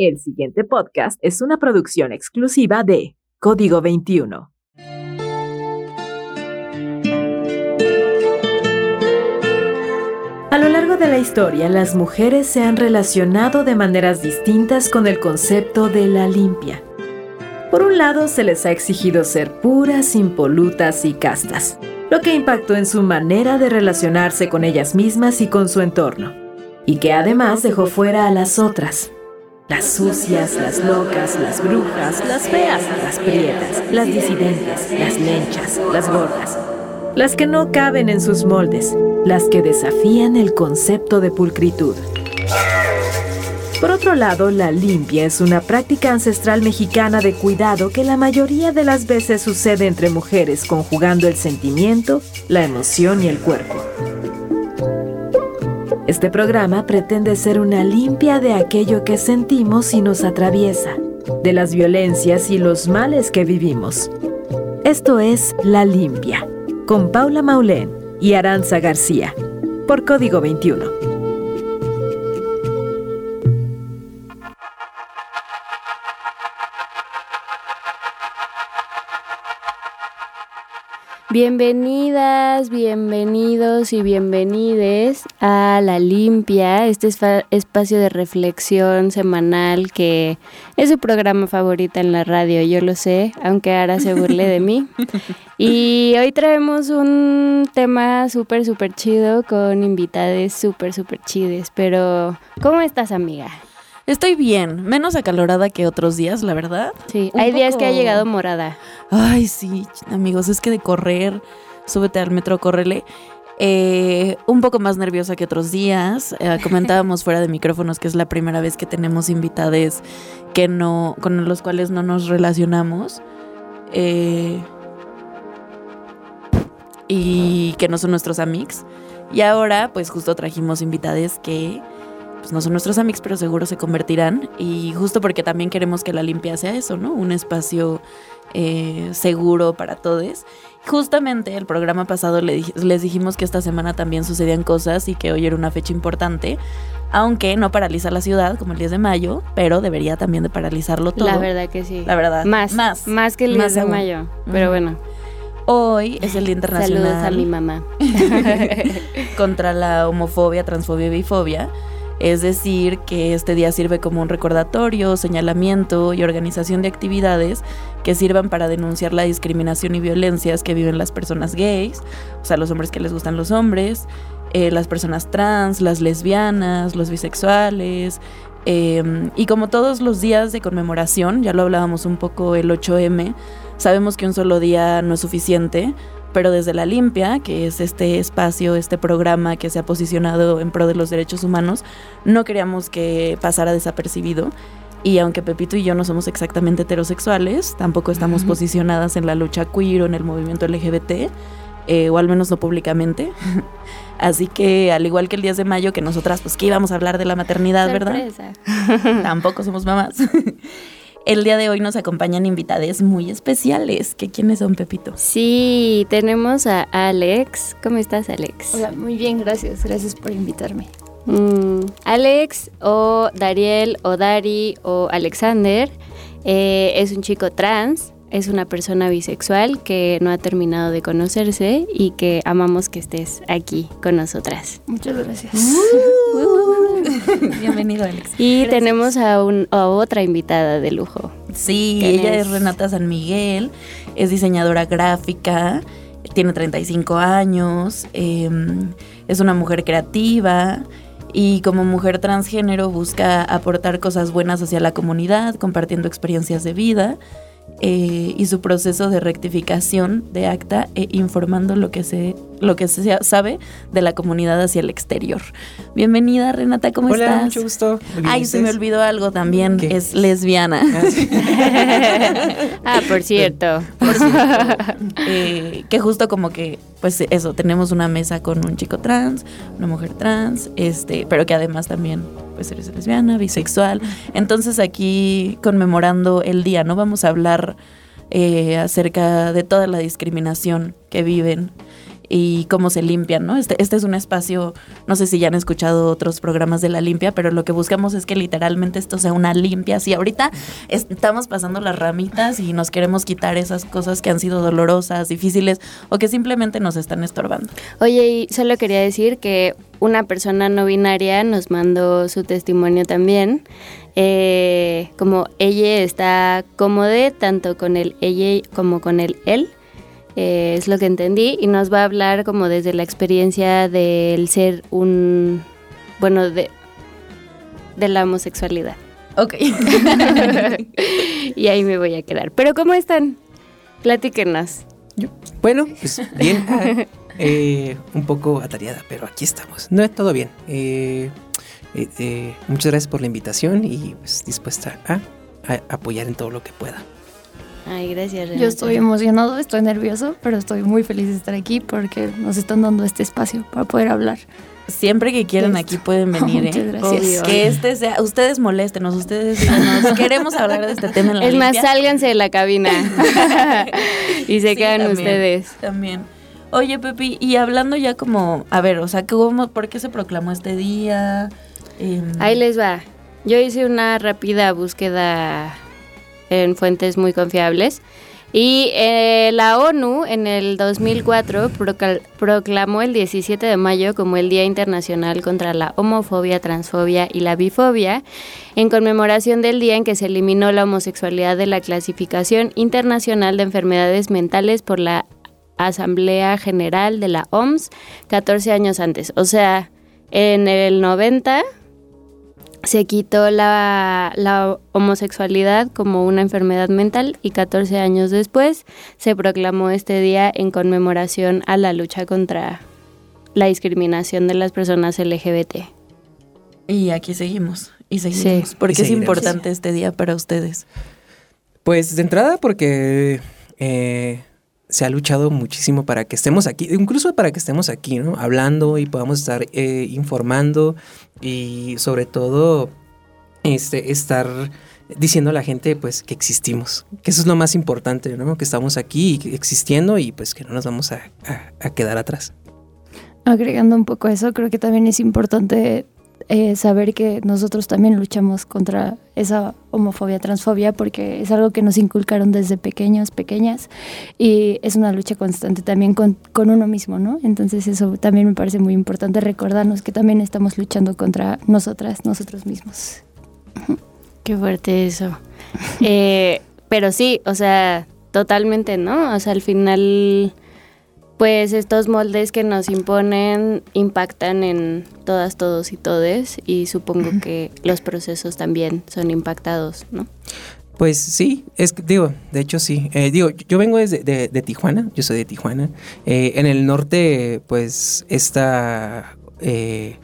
El siguiente podcast es una producción exclusiva de Código 21. A lo largo de la historia, las mujeres se han relacionado de maneras distintas con el concepto de la limpia. Por un lado, se les ha exigido ser puras, impolutas y castas, lo que impactó en su manera de relacionarse con ellas mismas y con su entorno, y que además dejó fuera a las otras, las sucias, las locas, las brujas, las feas, las prietas, las disidentes, las lenchas, las gordas, las que no caben en sus moldes, las que desafían el concepto de pulcritud. Por otro lado, la limpia es una práctica ancestral mexicana de cuidado que la mayoría de las veces sucede entre mujeres conjugando el sentimiento, la emoción y el cuerpo. Este programa pretende ser una limpia de aquello que sentimos y nos atraviesa, de las violencias y los males que vivimos. Esto es La Limpia, con Paula Maulén y Aranza García, por Código 21. Bienvenidas, bienvenidos y bienvenides a La Limpia, este espacio de reflexión semanal que es su programa favorito en la radio, yo lo sé, aunque ahora se burle de mí. Y hoy traemos un tema súper, súper chido con invitades súper, súper chides. Pero, ¿cómo estás, amiga? Estoy bien, menos acalorada que otros días, la verdad. Sí, hay días que ha llegado morada. Ay, sí, amigos, es que de correr, súbete al metro, córrele. Eh, un poco más nerviosa que otros días. Eh, comentábamos fuera de micrófonos que es la primera vez que tenemos invitades que no, con los cuales no nos relacionamos. Eh, y que no son nuestros amigos. Y ahora, pues justo trajimos invitades que pues no son nuestros amigos, pero seguro se convertirán. Y justo porque también queremos que la limpia sea eso, ¿no? Un espacio eh, seguro para todos. Justamente el programa pasado les dijimos que esta semana también sucedían cosas y que hoy era una fecha importante. Aunque no paraliza la ciudad como el 10 de mayo, pero debería también de paralizarlo todo. La verdad que sí. La verdad. Más. Más. Más que el 10 de mayo. Pero bueno. Hoy es el Día Internacional. Saludos a mi mamá. contra la homofobia, transfobia y bifobia. Es decir, que este día sirve como un recordatorio, señalamiento y organización de actividades que sirvan para denunciar la discriminación y violencias que viven las personas gays, o sea, los hombres que les gustan los hombres, eh, las personas trans, las lesbianas, los bisexuales. Em, y como todos los días de conmemoración, ya lo hablábamos un poco el 8M, sabemos que un solo día no es suficiente, pero desde la limpia, que es este espacio, este programa que se ha posicionado en pro de los derechos humanos, no queríamos que pasara desapercibido. Y aunque Pepito y yo no somos exactamente heterosexuales, tampoco estamos posicionadas en la lucha queer o en el movimiento LGBT, eh, o al menos no públicamente. Así que al igual que el 10 de mayo, que nosotras pues que íbamos a hablar de la maternidad, ¿verdad? Tampoco somos mamás. El día de hoy nos acompañan invitades muy especiales. ¿Qué quiénes son, Pepito? Sí, tenemos a Alex. ¿Cómo estás, Alex? Hola, muy bien, gracias. Gracias por invitarme. Mm, Alex o Dariel o Dari o Alexander eh, es un chico trans es una persona bisexual que no ha terminado de conocerse y que amamos que estés aquí con nosotras. Muchas gracias. Uh. Bienvenido, Alex. Y tenemos a, otra invitada de lujo. Sí, ella es? Renata San Miguel, es diseñadora gráfica, tiene 35 años, em, es una mujer creativa y como mujer transgénero busca aportar cosas buenas hacia la comunidad, compartiendo experiencias de vida eh, y su proceso de rectificación de acta e informando lo que se lo que se sabe de la comunidad hacia el exterior. Bienvenida Renata, ¿cómo Hola, estás? mucho gusto. Ay, se me olvidó algo también, es lesbiana. Ah, ah, por cierto. Por eh, que justo como que, pues eso, tenemos una mesa con un chico trans, una mujer trans, este, pero que además también pues eres lesbiana, bisexual. Entonces aquí conmemorando el día, ¿no? Vamos a hablar eh, acerca de toda la discriminación que viven y cómo se limpian, ¿no? Este, este es un espacio, no sé si ya han escuchado otros programas de la limpia, pero lo que buscamos es que literalmente esto sea una limpia. Si ahorita estamos pasando las ramitas y nos queremos quitar esas cosas que han sido dolorosas, difíciles o que simplemente nos están estorbando. Oye, y solo quería decir que una persona no binaria nos mandó su testimonio también. Eh, como ella está cómoda tanto con el ella como con el él. Eh, es lo que entendí y nos va a hablar como desde la experiencia del ser un, bueno, de, de la homosexualidad. Ok. y ahí me voy a quedar. Pero ¿cómo están? Platíquenos. bueno, pues bien. Eh, un poco atareada, pero aquí estamos. No, es todo bien. Eh, muchas gracias por la invitación y pues dispuesta a apoyar en todo lo que pueda. Ay, gracias. Yo estoy emocionado, estoy nervioso, pero estoy muy feliz de estar aquí porque nos están dando este espacio para poder hablar. Siempre que quieran aquí pueden venir, Muchas ¿eh? gracias. Que este sea, ustedes moléstenos, ustedes díganos, queremos hablar de este tema en la Es más, limpia. sálganse de la cabina y se Sí, quedan también, ustedes. También. Oye, Pepi, y hablando ya como, a ver, o sea, ¿cómo, ¿por qué se proclamó este día? Em, Ahí les va. Yo hice una rápida búsqueda en fuentes muy confiables y eh, la ONU en el 2004 procal- proclamó el 17 de mayo como el Día Internacional contra la Homofobia, Transfobia y la Bifobia en conmemoración del día en que se eliminó la homosexualidad de la clasificación internacional de enfermedades mentales por la Asamblea General de la OMS 14 años antes. O sea, en el 90 se quitó la, la homosexualidad como una enfermedad mental y 14 años después se proclamó este día en conmemoración a la lucha contra la discriminación de las personas LGBT. Y aquí seguimos, y seguimos. Sí. ¿Por Y qué es importante este día para ustedes? Pues de entrada porque eh, se ha luchado muchísimo para que estemos aquí, incluso para que estemos aquí, ¿no? Hablando y podamos estar eh, informando y sobre todo este, estar diciendo a la gente pues que existimos, que eso es lo más importante, ¿no? Que estamos aquí existiendo y pues que no nos vamos a, a- a quedar atrás. Agregando un poco eso, creo que también es importante eh, saber que nosotros también luchamos contra esa homofobia, transfobia, porque es algo que nos inculcaron desde pequeños, pequeñas, y es una lucha constante también con, con uno mismo, ¿no? Entonces eso también me parece muy importante recordarnos que también estamos luchando contra nosotras, nosotros mismos. Qué fuerte eso. Eh, pero sí, o sea, totalmente, ¿no? O sea, al final, pues estos moldes que nos imponen impactan en todas, todos y todes y supongo que los procesos también son impactados, ¿no? Pues sí, es que, digo, de hecho sí. Eh, digo, yo vengo desde de, de Tijuana, yo soy de Tijuana. Eh, en el norte, pues, esta eh,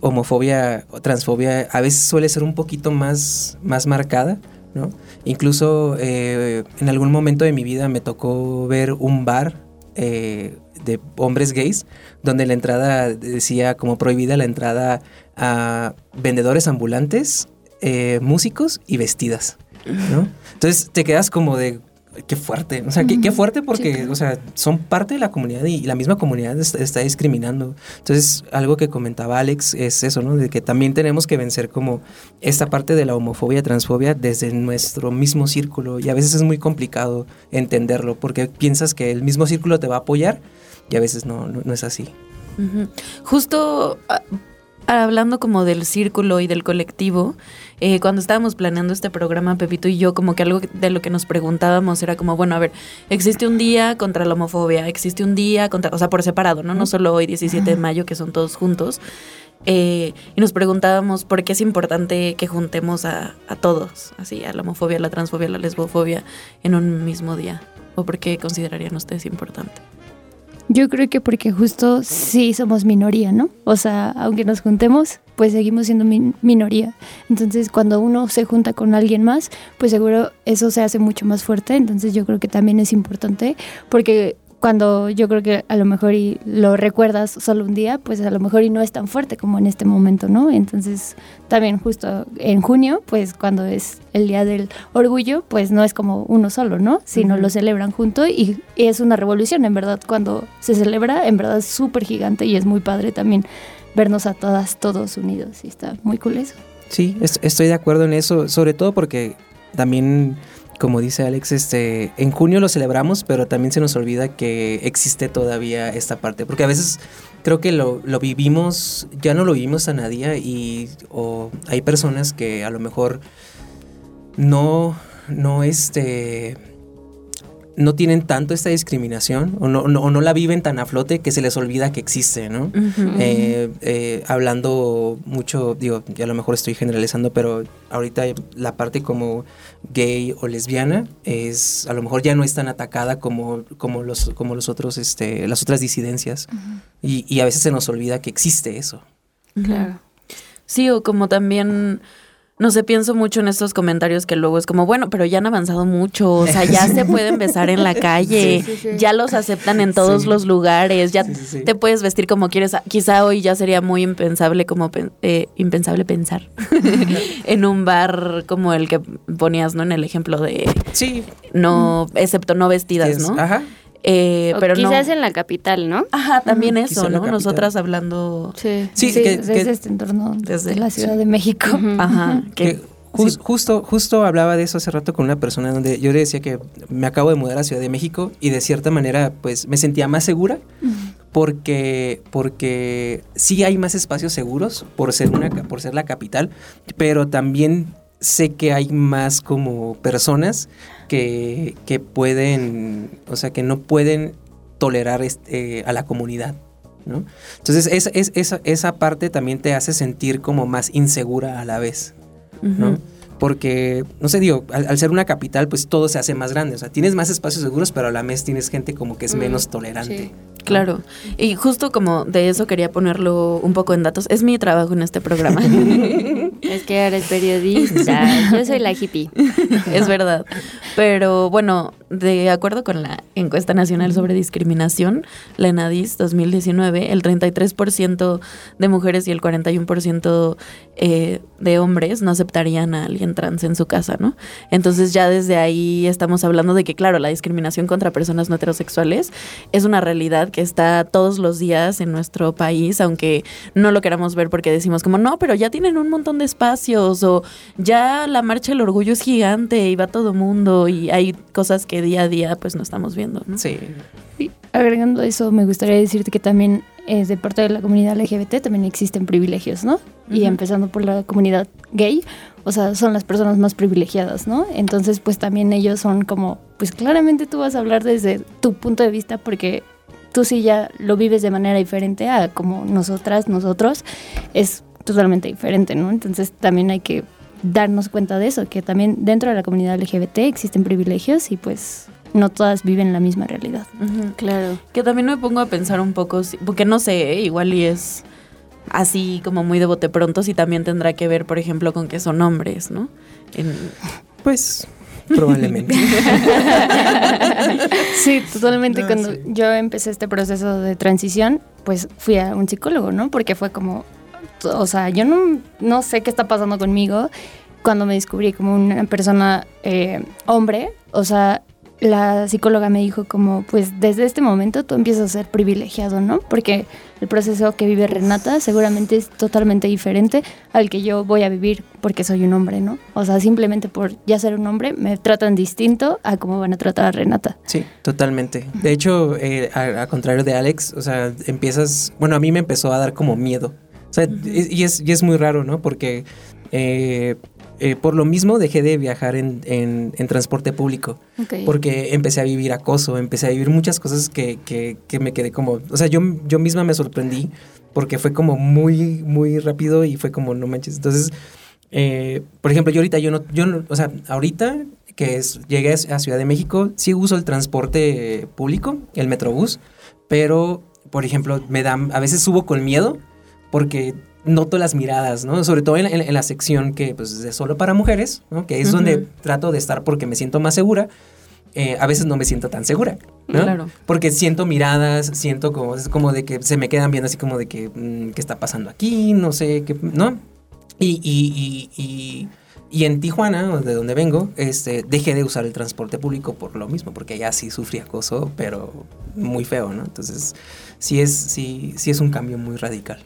homofobia o transfobia a veces suele ser un poquito más, más marcada, ¿no? Incluso eh, en algún momento de mi vida me tocó ver un bar eh, de hombres gays donde la entrada decía como prohibida la entrada a vendedores ambulantes, eh, músicos y vestidas. ¿no? Entonces te quedas como de qué fuerte, o sea, qué, qué fuerte porque, o sea, son parte de la comunidad y la misma comunidad está, está discriminando. Entonces, algo que comentaba Alex es eso, ¿no? De que también tenemos que vencer como esta parte de la homofobia, transfobia desde nuestro mismo círculo y a veces es muy complicado entenderlo porque piensas que el mismo círculo te va a apoyar y a veces no, no, no es así. Ujú. Justo ah, hablando como del círculo y del colectivo, eh, cuando estábamos planeando este programa, Pepito y yo, como que algo de lo que nos preguntábamos era como, bueno, a ver, existe un día contra la homofobia, existe un día contra, o sea, por separado, ¿no? No solo hoy, 17 de mayo, que son todos juntos. Eh, y nos preguntábamos por qué es importante que juntemos a, a todos, así, a la homofobia, a la transfobia, a la lesbofobia, en un mismo día. ¿O por qué considerarían ustedes importante? Yo creo que porque justo sí somos minoría, ¿no? O sea, aunque nos juntemos, pues seguimos siendo min- minoría. Entonces, cuando uno se junta con alguien más, pues seguro eso se hace mucho más fuerte. Entonces, yo creo que también es importante porque cuando yo creo que a lo mejor y lo recuerdas solo un día, pues a lo mejor y no es tan fuerte como en este momento, ¿no? Entonces, también justo en junio, pues cuando es el Día del Orgullo, pues no es como uno solo, ¿no? Sino lo celebran junto y, es una revolución, en verdad, cuando se celebra, en verdad es súper gigante y es muy padre también vernos a todas, todos unidos y está muy cool eso. Sí, estoy de acuerdo en eso, sobre todo porque también como dice Alex, este, en junio lo celebramos, pero también se nos olvida que existe todavía esta parte, porque a veces creo que lo, vivimos, ya no lo vivimos a nadie y o hay personas que a lo mejor no, no, este, no tienen tanto esta discriminación o no, no, la viven tan a flote que se les olvida que existe, ¿no? Eh, eh, hablando mucho, digo, ya a lo mejor estoy generalizando, pero ahorita la parte como gay o lesbiana es, a lo mejor ya no es tan atacada como, como, los, como los otros, este, las otras disidencias. y, y, a veces se nos olvida que existe eso. Claro. Sí, o como también no sé, pienso mucho en estos comentarios que luego es como, bueno, pero ya han avanzado mucho, o sea, ya se pueden besar en la calle, ya los aceptan en todos los lugares, ya te puedes vestir como quieres. Quizá hoy ya sería muy impensable como eh, impensable pensar en un bar como el que ponías, ¿no? En el ejemplo de Sí. No, excepto no vestidas, ¿no? Ajá. Eh, pero quizás en la capital, ¿no? Ajá, también eso, ¿no? Nosotras hablando. Sí, sí, desde este entorno desde la Ciudad de México. Ajá. Que, Justo, justo hablaba de eso hace rato con una persona donde yo le decía que me acabo de mudar a Ciudad de México y de cierta manera pues me sentía más segura porque, porque sí hay más espacios seguros por ser, una, por ser la capital, pero también sé que hay más como personas que, que pueden, o sea, que no pueden tolerar este, a la comunidad. ¿no? Entonces, es, es, esa, esa parte también te hace sentir como más insegura a la vez. ¿no? Porque, no sé, digo, al, ser una capital, pues todo se hace más grande. O sea, tienes más espacios seguros, pero a la vez tienes gente como que es mm, menos tolerante. Claro. Y justo como de eso quería ponerlo un poco en datos. Es mi trabajo en este programa. es que eres periodista. Yo soy la hippie. es verdad. Pero bueno, de acuerdo con la encuesta nacional sobre discriminación, la ENADIS 2019, el 33% de mujeres y el 41% eh, de hombres no aceptarían a alguien trans en su casa, ¿no? Entonces ya desde ahí estamos hablando de que, claro, la discriminación contra personas no heterosexuales es una realidad que está todos los días en nuestro país, aunque no lo queramos ver porque decimos como, no, pero ya tienen un montón de espacios o ya la marcha del orgullo es gigante y va todo mundo y hay cosas que día a día pues no estamos viendo. ¿no? Sí. Agregando eso, me gustaría decirte que también es de parte de la comunidad LGBT también existen privilegios, ¿no? Y empezando por la comunidad gay, o sea, son las personas más privilegiadas, ¿no? Entonces, pues también ellos son como, pues claramente tú vas a hablar desde tu punto de vista porque tú sí ya lo vives de manera diferente a como nosotras, nosotros, es totalmente diferente, ¿no? Entonces también hay que darnos cuenta de eso, que también dentro de la comunidad LGBT existen privilegios y pues no todas viven la misma realidad. claro. Que también me pongo a pensar un poco, porque no sé, ¿eh? igual y es así como muy de bote pronto, si también tendrá que ver, por ejemplo, con que son hombres, ¿no? Pues Probablemente. sí, totalmente. Cuando yo empecé este proceso de transición, pues fui a un psicólogo, ¿no? Porque fue como, o sea, yo no, no sé qué está pasando conmigo cuando me descubrí como una persona eh, hombre, o sea, la psicóloga me dijo como, pues desde este momento tú empiezas a ser privilegiado, ¿no? Porque el proceso que vive Renata seguramente es totalmente diferente al que yo voy a vivir porque soy un hombre, ¿no? O sea, simplemente por ya ser un hombre me tratan distinto a cómo van a tratar a Renata. Sí, totalmente. De hecho, eh, a, contrario de Alex, o sea, empiezas, bueno, a mí me empezó a dar como miedo. O sea, y, es, y es muy raro, ¿no? Porque... Eh, eh, por lo mismo dejé de viajar en, en, transporte público. Porque empecé a vivir acoso, empecé a vivir muchas cosas que, que, que, me quedé como. O sea, yo, yo misma me sorprendí porque fue como muy, muy rápido y fue como, no manches. Entonces, eh, por ejemplo, yo ahorita, yo no, yo no, o sea, ahorita que es, llegué a Ciudad de México, sí uso el transporte público, el Metrobús, pero, por ejemplo, me da, a veces subo con miedo porque noto las miradas, ¿no? Sobre todo en, la sección que pues, es solo para mujeres, ¿no? Que es donde trato de estar porque me siento más segura. Eh, a veces no me siento tan segura. ¿no? Claro. Porque siento miradas, siento como, es como de que se me quedan viendo así como de que, mm, ¿qué está pasando aquí? No sé, qué, ¿no? Y, y, y, y, y en Tijuana, de donde vengo, este, dejé de usar el transporte público por lo mismo, porque allá sí sufrí acoso, pero muy feo, ¿no? Entonces, sí es, sí, sí es un cambio muy radical.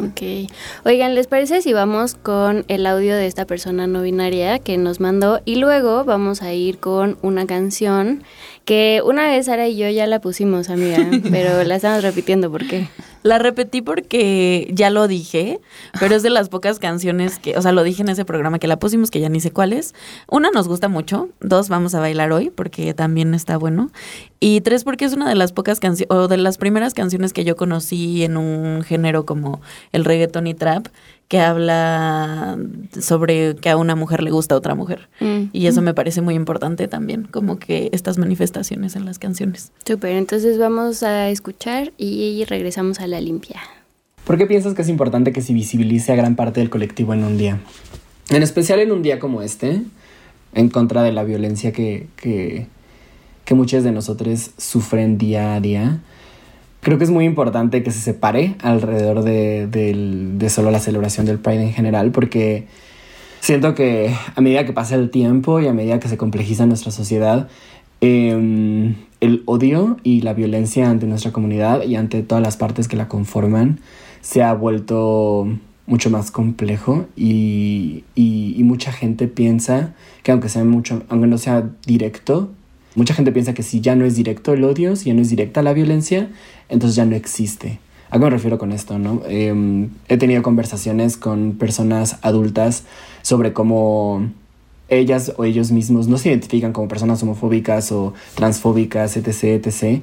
Ok. Oigan, ¿les parece si vamos con el audio de esta persona no binaria que nos mandó y luego vamos a ir con una canción que una vez Sara y yo ya la pusimos, amiga, pero la estamos repitiendo, ¿por qué? La repetí porque ya lo dije, pero es de las pocas canciones que, o sea, lo dije en ese programa que la pusimos, que ya ni sé cuál es. Una, nos gusta mucho. Dos, vamos a bailar hoy, porque también está bueno. Y tres, porque es una de las pocas canciones, o de las primeras canciones que yo conocí en un género como el reggaeton y trap, que habla sobre que a una mujer le gusta a otra mujer. Mm. Y eso me parece muy importante también, como que estas manifestaciones en las canciones. Súper, entonces vamos a escuchar y regresamos a la limpia. ¿Por qué piensas que es importante que se visibilice a gran parte del colectivo en un día? En especial en un día como este, en contra de la violencia que, que, que muchos de nosotros sufren día a día. Creo que es muy importante que se separe alrededor de, solo la celebración del Pride en general, porque siento que a medida que pasa el tiempo y a medida que se complejiza nuestra sociedad, eh, el odio y la violencia ante nuestra comunidad y ante todas las partes que la conforman se ha vuelto mucho más complejo y- y mucha gente piensa que aunque sea mucho, aunque no sea directo, mucha gente piensa que si ya no es directo el odio, si ya no es directa la violencia, entonces ya no existe. ¿A qué me refiero con esto? No? Eh, he tenido conversaciones con personas adultas sobre cómo ellas o ellos mismos no se identifican como personas homofóbicas o transfóbicas, etc., etc.,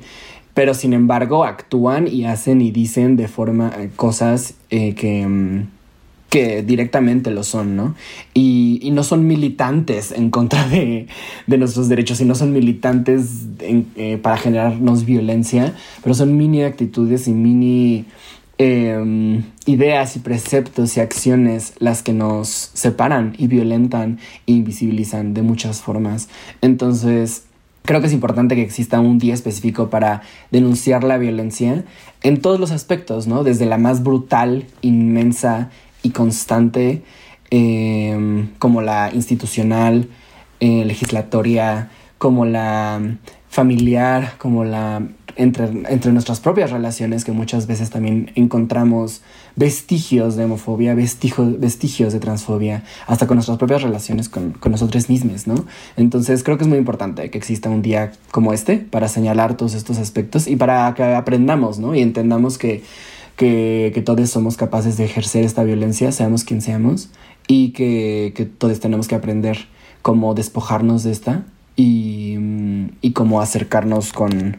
pero sin embargo actúan y hacen y dicen de forma eh, cosas eh, que, mm, que directamente lo son, ¿no? Y, no son militantes en contra de, nuestros derechos y no son militantes eh, para generarnos violencia, pero son mini actitudes y mini eh, ideas y preceptos y acciones las que nos separan y violentan e invisibilizan de muchas formas. Entonces, creo que es importante que exista un día específico para denunciar la violencia en todos los aspectos, ¿no? Desde la más brutal, inmensa y constante, eh, como la institucional, eh, legislatoria, como la familiar, como la entre, entre nuestras propias relaciones, que muchas veces también encontramos vestigios de homofobia, vestigios, vestigios de transfobia, hasta con nuestras propias relaciones con, con nosotros mismos, ¿no? Entonces creo que es muy importante que exista un día como este para señalar todos estos aspectos y para que aprendamos, ¿no? Y entendamos que, que, todos somos capaces de ejercer esta violencia, seamos quien seamos, y que, que todos tenemos que aprender cómo despojarnos de esta y, mm, y cómo acercarnos con,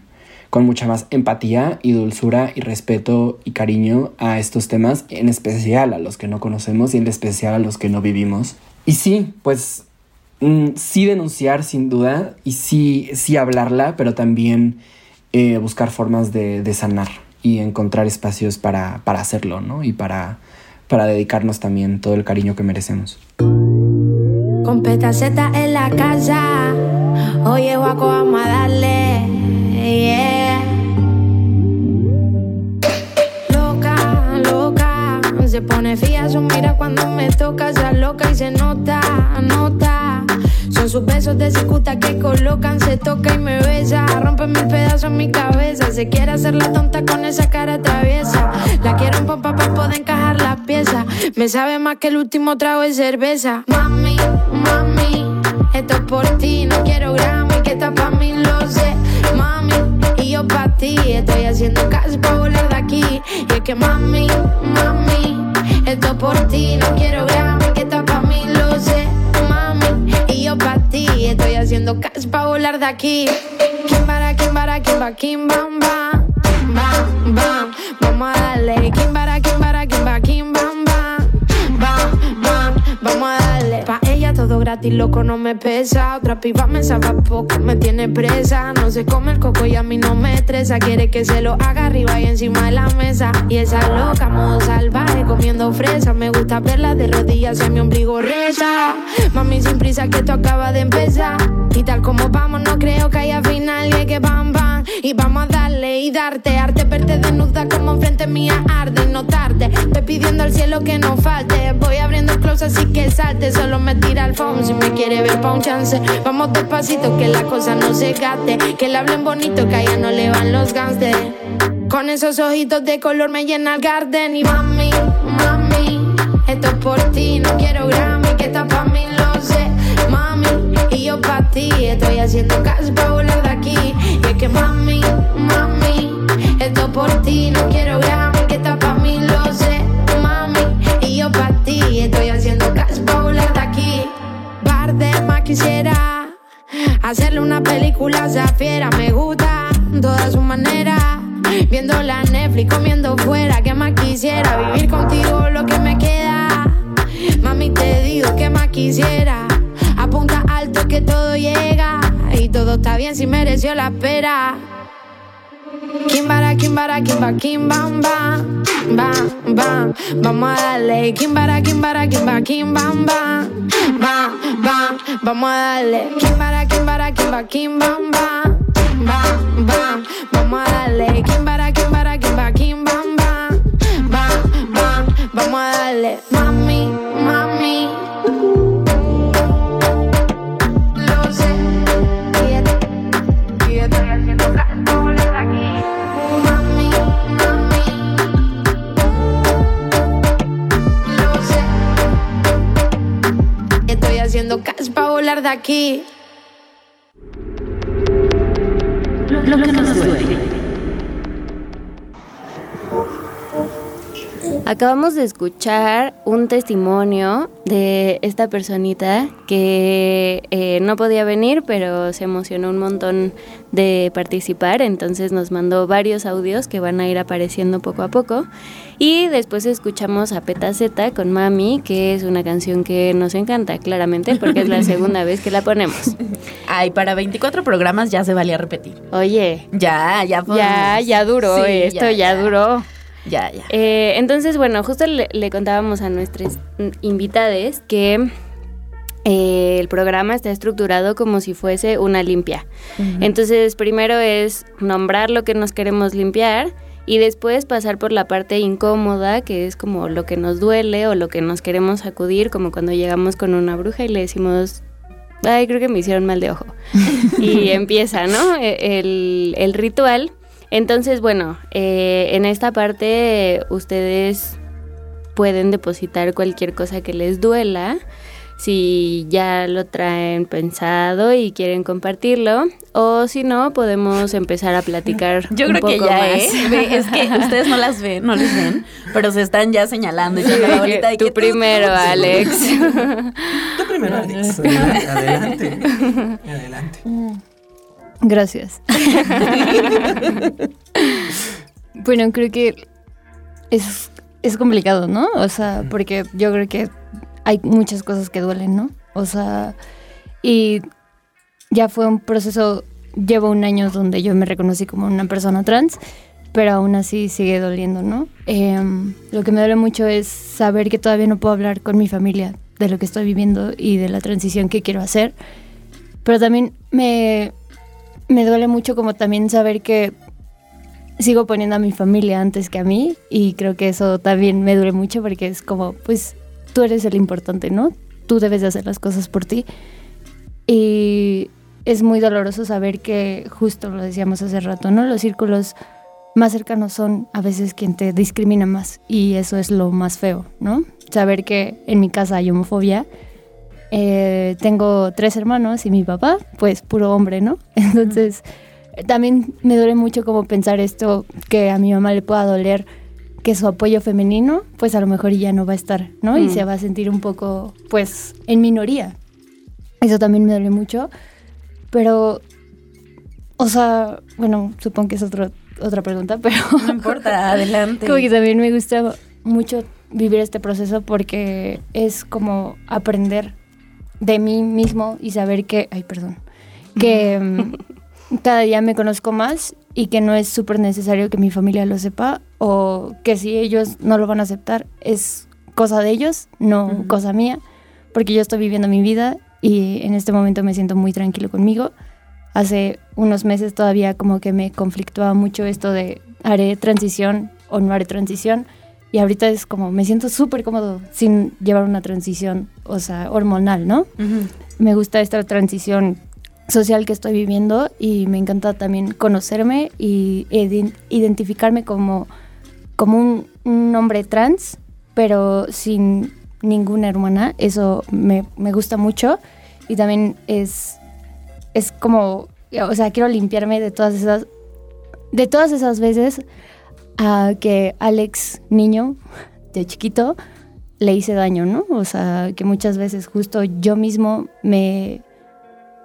con mucha más empatía y dulzura y respeto y cariño a estos temas, en especial a los que no conocemos y en especial a los que no vivimos. Y sí, pues mm, sí denunciar sin duda y sí, sí hablarla, pero también eh, buscar formas de, de sanar y encontrar espacios para, para hacerlo, ¿no? Y para, para dedicarnos también todo el cariño que merecemos. Se pone fía su mira cuando me toca. Se loca y se nota, nota. Son sus besos de cicuta que colocan. Se toca y me besa. Rompe mil pedazos en mi cabeza. Se quiere hacer la tonta con esa cara traviesa. La quiero en pompa para poder encajar las piezas. Me sabe más que el último trago de cerveza. Mami, mami, esto es por ti. No quiero Grammy, que está pa' mí, lo sé. Mami, y yo pa' ti. Estoy haciendo caso pa' volar Y es que mami, mami, esto es por ti. No quiero Grammy, que está pa' mí, lo sé. Mami, y yo pa' ti. Estoy haciendo caso pa' volar de aquí. Kimbara, kimbara, kimba, kim, bam, bam. Bam, bam. Vamos a darle. Kimbara, kimbara, kimba, kim, bam, bam. Bam, bam. Vamos a darle. Todo gratis, loco, no me pesa. Otra piba me sabe poco, me tiene presa. No se come el coco y a mí no me estresa. Quiere que se lo haga arriba y encima de la mesa. Y esa loca, modo salvaje, comiendo fresa. Me gusta verla de rodillas en mi ombligo reza. Mami, sin prisa que esto acaba de empezar. Y tal como vamos, no creo que haya final. Y es que bam, bam. Y vamos a darle y darte arte, verte desnuda como enfrente mía arde y notarte. Te pidiendo al cielo que no falte. Voy abriendo el close así que salte. Solo me tira el phone si me quiere ver pa' un chance. Vamos despacito que la cosa no se gaste. Que le hablen bonito que allá no le van los gangsters. Con esos ojitos de color me llena el garden y mami, mami, esto es por ti, no quiero Grammy, que está pa' mí, y yo pa' ti, estoy haciendo caso pa' volar de aquí, y es que mami, mami, esto es por ti, no quiero Grammy, que está pa' mí, lo sé, mami, y yo pa' ti, estoy haciendo caso pa' volar de aquí, más quisiera hacerle una película, esa fiera, me gusta toda su manera Viendo la Netflix, comiendo fuera. Que más quisiera vivir contigo lo que me queda. Mami, te digo que más quisiera. Apunta alto que todo llega. Y todo está bien si mereció la espera. Kimbara, kimbara, kimba, kimbam, bam, bam, bam. Vamos a darle. Kimbam, bam, bam, bam. Vamos a darle. Kimbara, kimbara, kimba, kimbam, bam bam, bam. Vamos a darle. Kimbara, kimbara, kimba, kim, bam, bam. Bam. Vamos a darle. Haciendo cash para volar de aquí. lo que nos duele. Acabamos de escuchar un testimonio de esta personita que eh, no podía venir, pero se emocionó un montón de participar, entonces nos mandó varios audios que van a ir apareciendo poco a poco. Y después escuchamos a Petaceta con Mami, que es una canción que nos encanta, claramente, porque es la segunda vez que la ponemos. Ay, para 24 programas ya se valía repetir. Oye. Ya, ya Ya, ya duró, esto ya duró. Ya, ya. Eh, entonces, bueno, justo le, contábamos a nuestros invitados que eh, el programa está estructurado como si fuese una limpia. Entonces, primero es nombrar lo que nos queremos limpiar y después pasar por la parte incómoda, que es como lo que nos duele o lo que nos queremos sacudir, como cuando llegamos con una bruja y le decimos, ay, creo que me hicieron mal de ojo. y empieza, ¿no? E, el, el ritual. Entonces, bueno, eh, en esta parte ustedes pueden depositar cualquier cosa que les duela si ya lo traen pensado y quieren compartirlo o si no podemos empezar a platicar yo creo que ya ¿eh? es que ustedes no las ven no les ven pero se están ya señalando y ahorita tú primero Alex tú primero Alex. Adelante. Adelante Gracias. bueno, creo que es, es complicado, ¿no? O sea, porque yo creo que hay muchas cosas que duelen, ¿no? O sea, y ya fue un proceso, llevo un año donde yo me reconocí como una persona trans, pero aún así sigue doliendo, ¿no? Em, lo que me duele mucho es saber que todavía no puedo hablar con mi familia de lo que estoy viviendo y de la transición que quiero hacer, pero también me, me duele mucho como también saber que sigo poniendo a mi familia antes que a mí y creo que eso también me duele mucho porque es como, pues tú eres el importante, ¿no? Tú debes de hacer las cosas por ti. Y es muy doloroso saber que, justo lo decíamos hace rato, ¿no? Los círculos más cercanos son a veces quien te discrimina más y eso es lo más feo, ¿no? Saber que en mi casa hay homofobia eh, tengo tres hermanos y mi papá, pues puro hombre, ¿no? Entonces, también me duele mucho como pensar esto, que a mi mamá le pueda doler que su apoyo femenino, pues a lo mejor ya no va a estar, ¿no? Y mm. se va a sentir un poco, pues, en minoría. Eso también me duele mucho. Pero, o sea, bueno, supongo que es otro, otra pregunta, pero... No importa, adelante. Como que también me gusta mucho vivir este proceso porque es como aprender de mí mismo y saber que, ay, perdón, que mm, cada día me conozco más y que no es súper necesario que mi familia lo sepa o que si ellos no lo van a aceptar es cosa de ellos, no cosa mía, porque yo estoy viviendo mi vida y en este momento me siento muy tranquilo conmigo. hace unos meses todavía como que me conflictuaba mucho esto de haré transición o no haré transición. Y ahorita es como, me siento súper cómodo sin llevar una transición, o sea, hormonal, ¿no? Me gusta esta transición social que estoy viviendo y me encanta también conocerme y identificarme como, como un, un, hombre trans, pero sin ninguna hermana. Eso me, me gusta mucho y también es, es como, o sea, quiero limpiarme de todas esas, de todas esas veces a que Alex niño de chiquito le hice daño, ¿no? O sea, que muchas veces justo yo mismo me,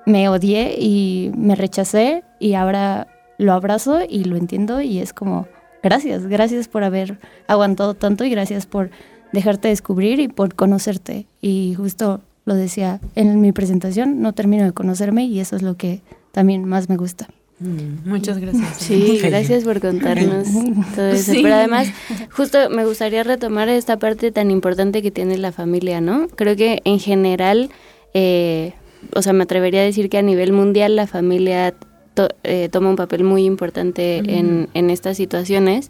me odié y me rechacé y ahora lo abrazo y lo entiendo y es como, gracias, gracias por haber aguantado tanto y gracias por dejarte descubrir y por conocerte. Y justo lo decía en mi presentación, no termino de conocerme y eso es lo que también más me gusta. Mm, muchas gracias. Sí, gracias por contarnos todo eso. Pero además, justo me gustaría retomar esta parte tan importante que tiene la familia, ¿no? Creo que en general, eh, o sea, me atrevería a decir que a nivel mundial la familia eh, toma un papel muy importante en, en estas situaciones.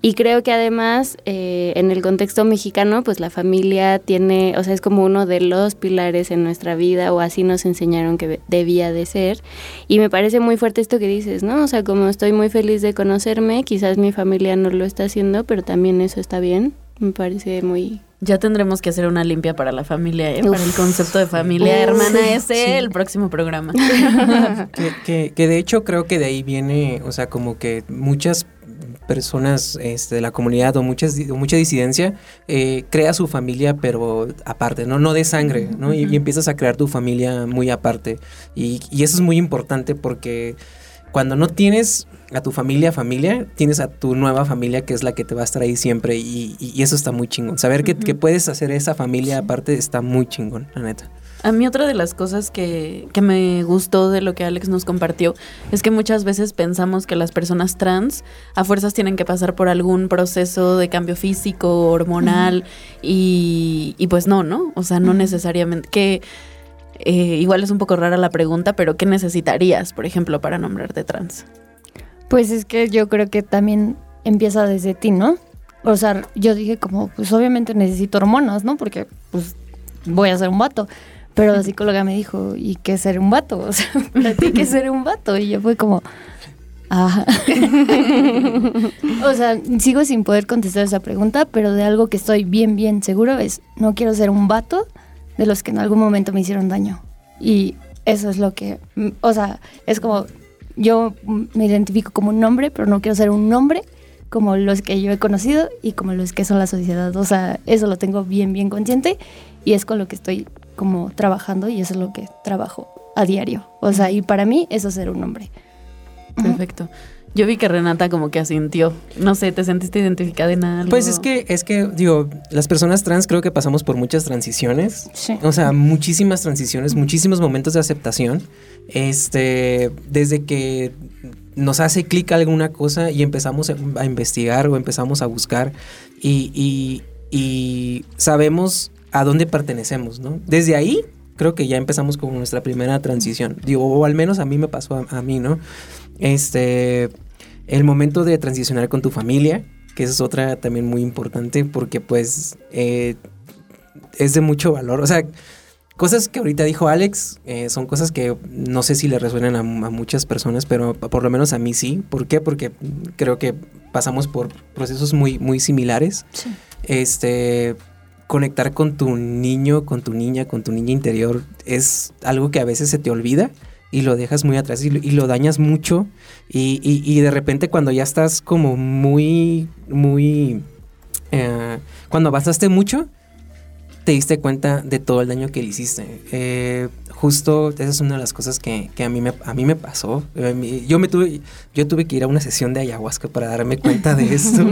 Y creo que además eh, en el contexto mexicano, pues la familia tiene, o sea, es como uno de los pilares en nuestra vida o así nos enseñaron que debía de ser. Y me parece muy fuerte esto que dices, ¿no? O sea, como estoy muy feliz de conocerme, quizás mi familia no lo está haciendo, pero también eso está bien. Me parece muy... Ya tendremos que hacer una limpia para la familia, ¿eh? para el concepto de familia hermana ese, el próximo programa. que, que, que de hecho creo que de ahí viene, o sea, como que muchas personas este, de la comunidad o, muchas, mucha disidencia, eh, crea su familia pero aparte, no, no de sangre, ¿no? y, empiezas a crear tu familia muy aparte. Y, eso es muy importante porque cuando no tienes a tu familia familia, tienes a tu nueva familia que es la que te va a estar ahí siempre y, eso está muy chingón. Saber que, que, puedes hacer esa familia aparte está muy chingón, la neta. A mí otra de las cosas que, que, me gustó de lo que Alex nos compartió es que muchas veces pensamos que las personas trans a fuerzas tienen que pasar por algún proceso de cambio físico, hormonal y, y, pues no, ¿no? O sea, no necesariamente. Que eh, igual es un poco rara la pregunta, pero ¿qué necesitarías, por ejemplo, para nombrarte trans? Pues es que yo creo que también empieza desde ti, ¿no? O sea, yo dije como, pues obviamente necesito hormonas, ¿no? Porque pues voy a ser un vato. Pero la psicóloga me dijo, ¿y qué ser un vato? O sea, ¿qué ser un vato? Y yo fue como, ah. o sea, sigo sin poder contestar esa pregunta, pero de algo que estoy bien, bien seguro es, no quiero ser un vato de los que en algún momento me hicieron daño. Y eso es lo que, o sea, es como, yo me identifico como un hombre, pero no quiero ser un hombre como los que yo he conocido y como los que son la sociedad. O sea, eso lo tengo bien, bien consciente y es con lo que estoy como trabajando y eso es lo que trabajo a diario. O sea, y para mí eso es ser un hombre. Perfecto. Yo vi que Renata como que asintió. No sé, ¿te sentiste identificada en algo? Pues es que, es que, digo, las personas trans creo que pasamos por muchas transiciones. Sí. O sea, muchísimas transiciones, muchísimos momentos de aceptación. Este, desde que nos hace clic alguna cosa y empezamos a investigar o empezamos a buscar y, y, y sabemos a dónde pertenecemos, ¿no? Desde ahí creo que ya empezamos con nuestra primera transición. Digo, o al menos a mí me pasó a, mí, ¿no? Este, el momento de transicionar con tu familia, que es otra también muy importante porque pues eh, es de mucho valor. O sea, cosas que ahorita dijo Alex eh, son cosas que no sé si le resuenan a, a, muchas personas, pero por lo menos a mí sí. ¿Por qué? Porque creo que pasamos por procesos muy, muy similares. Sí. Este, conectar con tu niño, con tu niña, con tu niña interior es algo que a veces se te olvida y lo dejas muy atrás y, lo dañas mucho y, y, de repente cuando ya estás como muy, muy... Eh, cuando avanzaste mucho, te diste cuenta de todo el daño que le hiciste. Eh, justo esa es una de las cosas que, que, a, mí me, a mí me pasó. Eh, yo, me tuve, yo tuve que ir a una sesión de ayahuasca para darme cuenta de esto.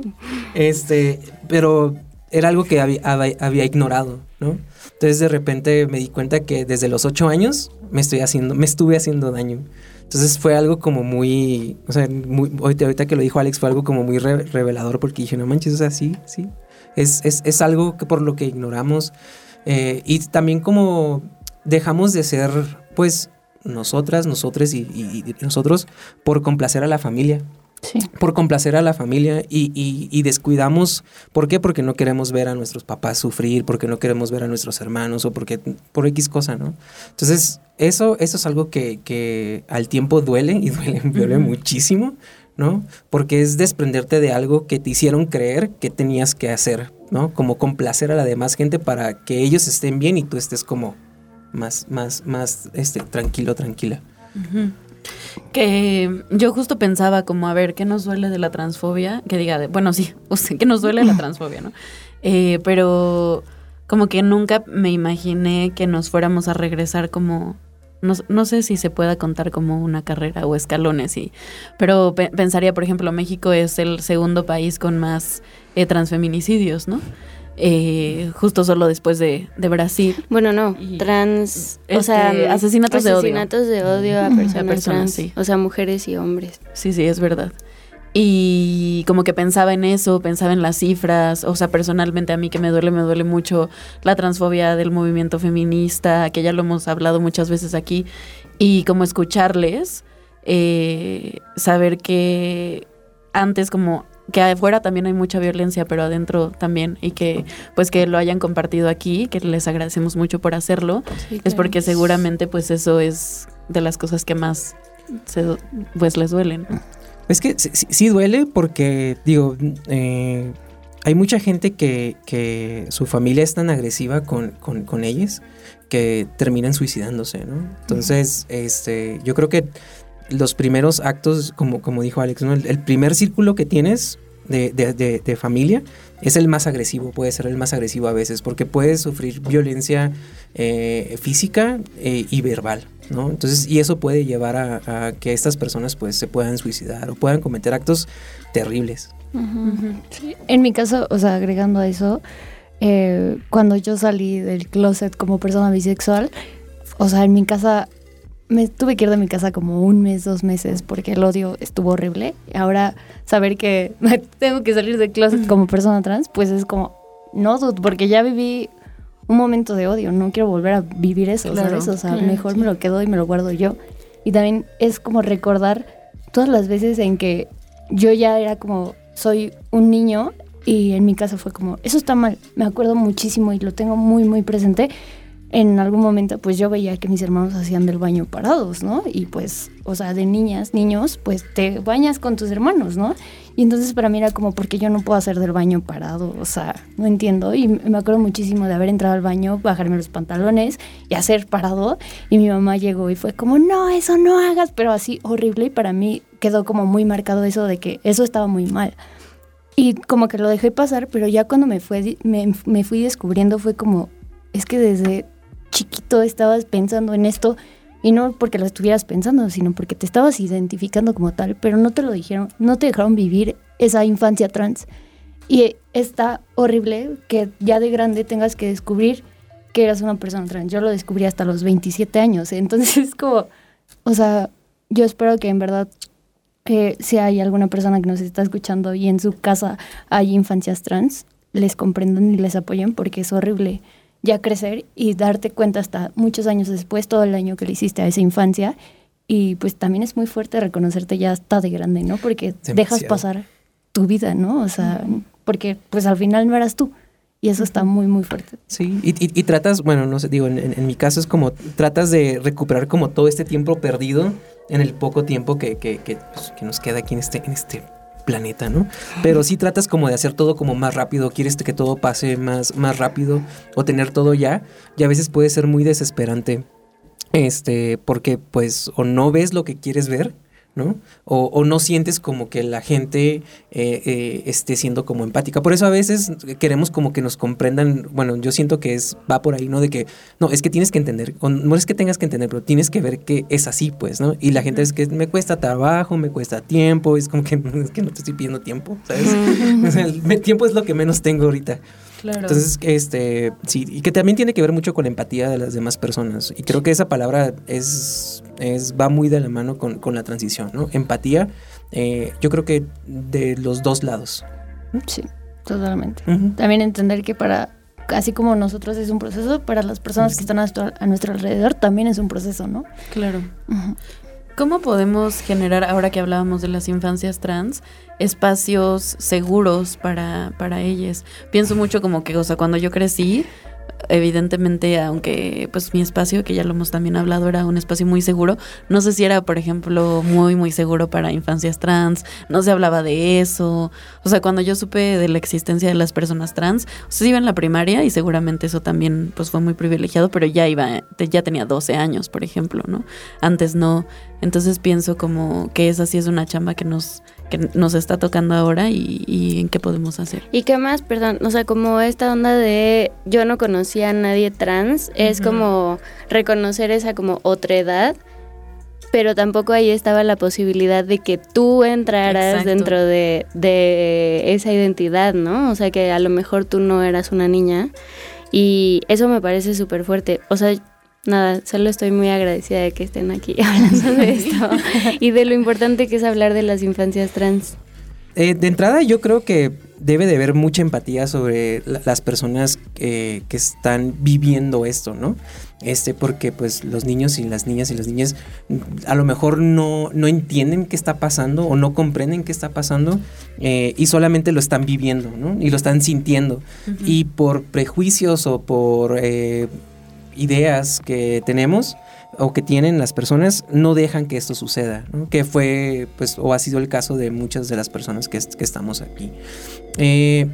este, pero era algo que había, ignorado, ¿no? Entonces de repente me di cuenta que desde los ocho años me estoy haciendo, me estuve haciendo daño. Entonces fue algo como muy, o sea, muy, ahorita, que lo dijo Alex fue algo como muy revelador porque dije, no manches, o sea, sí, sí. Es, es, es algo que por lo que ignoramos eh, y también como dejamos de ser, pues, nosotras, nosotros y, y nosotros por complacer a la familia. Por complacer a la familia y, descuidamos. ¿Por qué? Porque no queremos ver a nuestros papás sufrir, porque no queremos ver a nuestros hermanos o porque por X cosa, ¿no? Entonces, eso, eso es algo que, al tiempo duele y duele, duele muchísimo, ¿no? Porque es desprenderte de algo que te hicieron creer que tenías que hacer, ¿no? Como complacer a la demás gente para que ellos estén bien y tú estés como más, más, más, este, tranquilo, tranquila. Que yo justo pensaba como, a ver, ¿qué nos duele de la transfobia? Que diga, bueno, sí, sea, ¿qué nos duele de la transfobia, no? Eh, pero como que nunca me imaginé que nos fuéramos a regresar como... No, sé si se pueda contar como una carrera o escalones, sí. Pero pensaría, por ejemplo, México es el segundo país con más eh, transfeminicidios, ¿no? Eh, justo solo después de, Brasil. Bueno, no, trans, o sea, este, asesinatos, de odio. Asesinatos de odio a personas, trans, sí. o sea, mujeres y hombres. Sí, sí, es verdad. Y como que pensaba en eso, pensaba en las cifras, o sea, personalmente a mí que me duele, me duele mucho la transfobia del movimiento feminista, que ya lo hemos hablado muchas veces aquí, y como escucharles, eh, saber que antes como que afuera también hay mucha violencia, pero adentro también, y que pues que lo hayan compartido aquí, que les agradecemos mucho por hacerlo, es porque seguramente pues eso es de las cosas que más pues les duelen. Es que sí, duele porque, digo, eh, hay mucha gente que, que, su familia es tan agresiva con, con, con ellos que terminan suicidándose, ¿no? Entonces, este, yo creo que los primeros actos, como, como dijo Alex, el, primer círculo que tienes de, familia es el más agresivo, puede ser el más agresivo a veces, porque puedes sufrir violencia eh, física eh, y verbal, ¿no? Entonces, y eso puede llevar a, que estas personas pues se puedan suicidar o puedan cometer actos terribles. En mi caso, o sea, agregando a eso, eh, cuando yo salí del closet como persona bisexual, o sea, en mi casa me tuve que ir de mi casa como un mes, dos meses, porque el odio estuvo horrible. Ahora, saber que tengo que salir del closet como persona trans, pues es como, no, porque ya viví un momento de odio, no quiero volver a vivir eso, ¿sabes? O sea, mejor me lo quedo y me lo guardo yo. Y también es como recordar todas las veces en que yo ya era como, soy un niño y en mi casa fue como, eso está mal, me acuerdo muchísimo y lo tengo muy, muy presente en algún momento pues yo veía que mis hermanos hacían del baño parados, ¿no? Y pues, o sea, de niñas, niños, pues te bañas con tus hermanos, ¿no? Y entonces para mí era como, porque yo no puedo hacer del baño parado? O sea, no entiendo. Y me acuerdo muchísimo de haber entrado al baño, bajarme los pantalones y hacer parado. Y mi mamá llegó y fue como, no, eso no hagas, pero así horrible. Y para mí quedó como muy marcado eso de que eso estaba muy mal. Y como que lo dejé pasar, pero ya cuando me, fue, me, me fui descubriendo fue como, es que desde chiquito estabas pensando en esto y no porque lo estuvieras pensando, sino porque te estabas identificando como tal, pero no te lo dijeron, no te dejaron vivir esa infancia trans. Y está horrible que ya de grande tengas que descubrir que eras una persona trans. Yo lo descubrí hasta los 27 años, entonces es como, o sea, yo espero que en verdad eh, si hay alguna persona que nos está escuchando y en su casa hay infancias trans, les comprendan y les apoyen porque es horrible ya crecer y darte cuenta hasta muchos años después, todo el año que le hiciste a esa infancia. Y pues también es muy fuerte reconocerte ya hasta de grande, ¿no? Porque dejas pasar tu vida, ¿no? O sea, porque pues al final no eras tú. Y eso está muy, muy fuerte. Sí, y, tratas, bueno, no sé, digo, en, mi caso es como, tratas de recuperar como todo este tiempo perdido en el poco tiempo que, que, que, pues, que nos queda aquí en este, en este planeta, ¿no? Pero si tratas como de hacer todo como más rápido, quieres que todo pase más, más rápido o tener todo ya, y a veces puede ser muy desesperante, este, porque pues o no ves lo que quieres ver, ¿no? O, no sientes como que la gente eh, eh, esté siendo como empática. Por eso a veces queremos como que nos comprendan, bueno, yo siento que es, va por ahí, ¿no? De que, no, es que tienes que entender, no es que tengas que entender, pero tienes que ver que es así, pues, ¿no? Y la gente es que me cuesta trabajo, me cuesta tiempo, es como que, es que no te estoy pidiendo tiempo, ¿sabes? o sea, el tiempo es lo que menos tengo ahorita. Entonces, este, sí, y que también tiene que ver mucho con la empatía de las demás personas. Y creo que esa palabra es, es va muy de la mano con, la transición, ¿no? Empatía, eh, yo creo que de los dos lados. Sí, totalmente. También entender que para así como nosotros es un proceso, para las personas que están a nuestro, a nuestro alrededor también es un proceso, ¿no? Claro. ¿Cómo podemos generar, ahora que hablábamos de las infancias trans, espacios seguros para, para ellas? Pienso mucho como que, o sea, cuando yo crecí, evidentemente, aunque pues mi espacio, que ya lo hemos también hablado, era un espacio muy seguro, no sé si era, por ejemplo, muy, muy seguro para infancias trans, no se hablaba de eso. O sea, cuando yo supe de la existencia de las personas trans, o iba en la primaria y seguramente eso también pues fue muy privilegiado, pero ya iba, ya tenía 12 años, por ejemplo, ¿no? Antes no. Entonces pienso como que esa sí es una chamba que nos que nos está tocando ahora y, en qué podemos hacer. ¿Y qué más? Perdón, o sea, como esta onda de yo no conocía a nadie trans, es como reconocer esa como otra edad, pero tampoco ahí estaba la posibilidad de que tú entraras dentro de, de esa identidad, ¿no? O sea, que a lo mejor tú no eras una niña y eso me parece súper fuerte. O sea, nada, solo estoy muy agradecida de que estén aquí hablando de esto y de lo importante que es hablar de las infancias trans. Eh, de entrada yo creo que debe de haber mucha empatía sobre las personas que están viviendo esto, ¿no? Este, porque pues los niños y las niñas y las niñas a lo mejor no, no entienden qué está pasando o no comprenden qué está pasando eh, y solamente lo están viviendo, ¿no? Y lo están sintiendo. Y por prejuicios o por eh, ideas que tenemos o que tienen las personas no dejan que esto suceda, que fue pues o ha sido el caso de muchas de las personas que, que estamos aquí. Eh,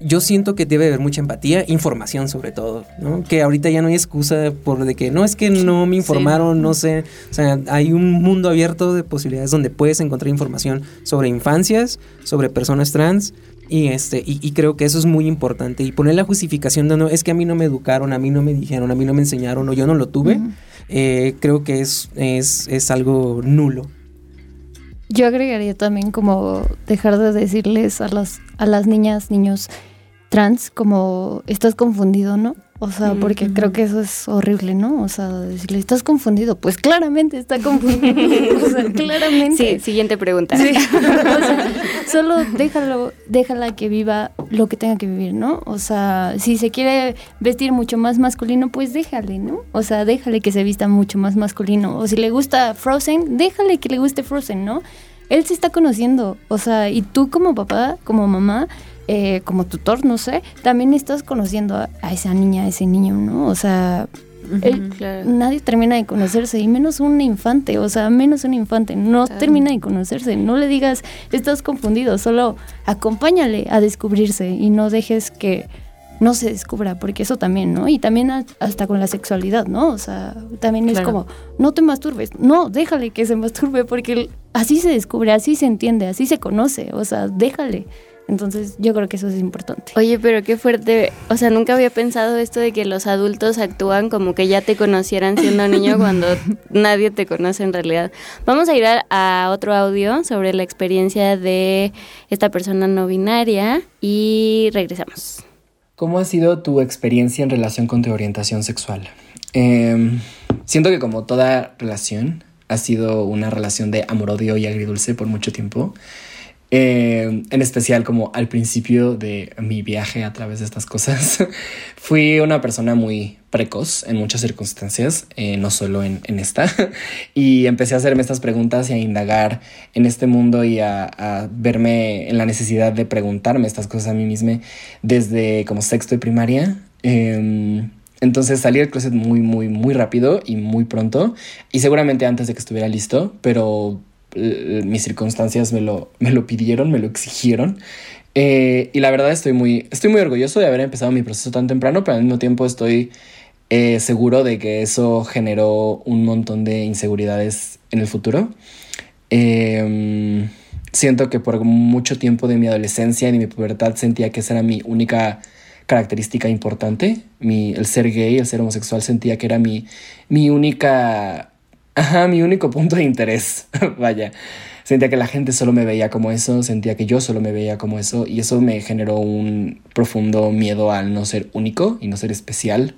yo siento que debe haber mucha empatía, información sobre todo, Que ahorita ya no hay excusa por de que no es que no me informaron, no sé, o sea, hay un mundo abierto de posibilidades donde puedes encontrar información sobre infancias, sobre personas trans, y, este, y, creo que eso es muy importante. Y poner la justificación de no, es que a mí no me educaron, a mí no me dijeron, a mí no me enseñaron o yo no lo tuve, eh, creo que es, es, es algo nulo. Yo agregaría también como dejar de decirles a las, a las niñas, niños trans como estás confundido, ¿no? O sea, porque creo que eso es horrible, ¿no? O sea, decirle, ¿estás confundido? Pues claramente está confundido. o sea, claramente. Sí, siguiente pregunta. solo déjalo, déjala que viva lo que tenga que vivir, ¿no? O sea, si se quiere vestir mucho más masculino, pues déjale, ¿no? O sea, déjale que se vista mucho más masculino. O si le gusta Frozen, déjale que le guste Frozen, ¿no? Él se está conociendo. O sea, y tú como papá, como mamá, eh, como tutor, no sé, también estás conociendo a, esa niña, a ese niño, ¿no? O sea, nadie termina de conocerse, y menos un infante, o sea, menos un infante, no termina de conocerse, no le digas, estás confundido, solo acompáñale a descubrirse y no dejes que no se descubra, porque eso también, ¿no? Y también hasta con la sexualidad, ¿no? O sea, también es como, no te masturbes, no, déjale que se masturbe, porque así se descubre, así se entiende, así se conoce, o sea, déjale. Entonces yo creo que eso es importante. Oye, pero qué fuerte, o sea, nunca había pensado esto de que los adultos actúan como que ya te conocieran siendo niño cuando nadie te conoce en realidad. Vamos a ir a, otro audio sobre la experiencia de esta persona no binaria y regresamos. ¿Cómo ha sido tu experiencia en relación con tu orientación sexual? Em, siento que como toda relación, ha sido una relación de amor-odio y agridulce por mucho tiempo. Eh, en especial como al principio de mi viaje a través de estas cosas, fui una persona muy precoz en muchas circunstancias, eh, no solo en, esta, y empecé a hacerme estas preguntas y a indagar en este mundo y a, verme en la necesidad de preguntarme estas cosas a mí misma desde como sexto y primaria. Em, entonces salí del closet muy, muy, muy rápido y muy pronto, y seguramente antes de que estuviera listo, pero mis circunstancias me lo, me lo pidieron, me lo exigieron. Eh, y la verdad estoy muy, estoy muy orgulloso de haber empezado mi proceso tan temprano, pero al mismo tiempo estoy eh, seguro de que eso generó un montón de inseguridades en el futuro. Em, siento que por mucho tiempo de mi adolescencia y de mi pubertad sentía que esa era mi única característica importante. Mi, el ser gay, el ser homosexual, sentía que era mi, mi única Ajá, mi único punto de interés, vaya. Sentía que la gente solo me veía como eso, sentía que yo solo me veía como eso y eso me generó un profundo miedo al no ser único y no ser especial,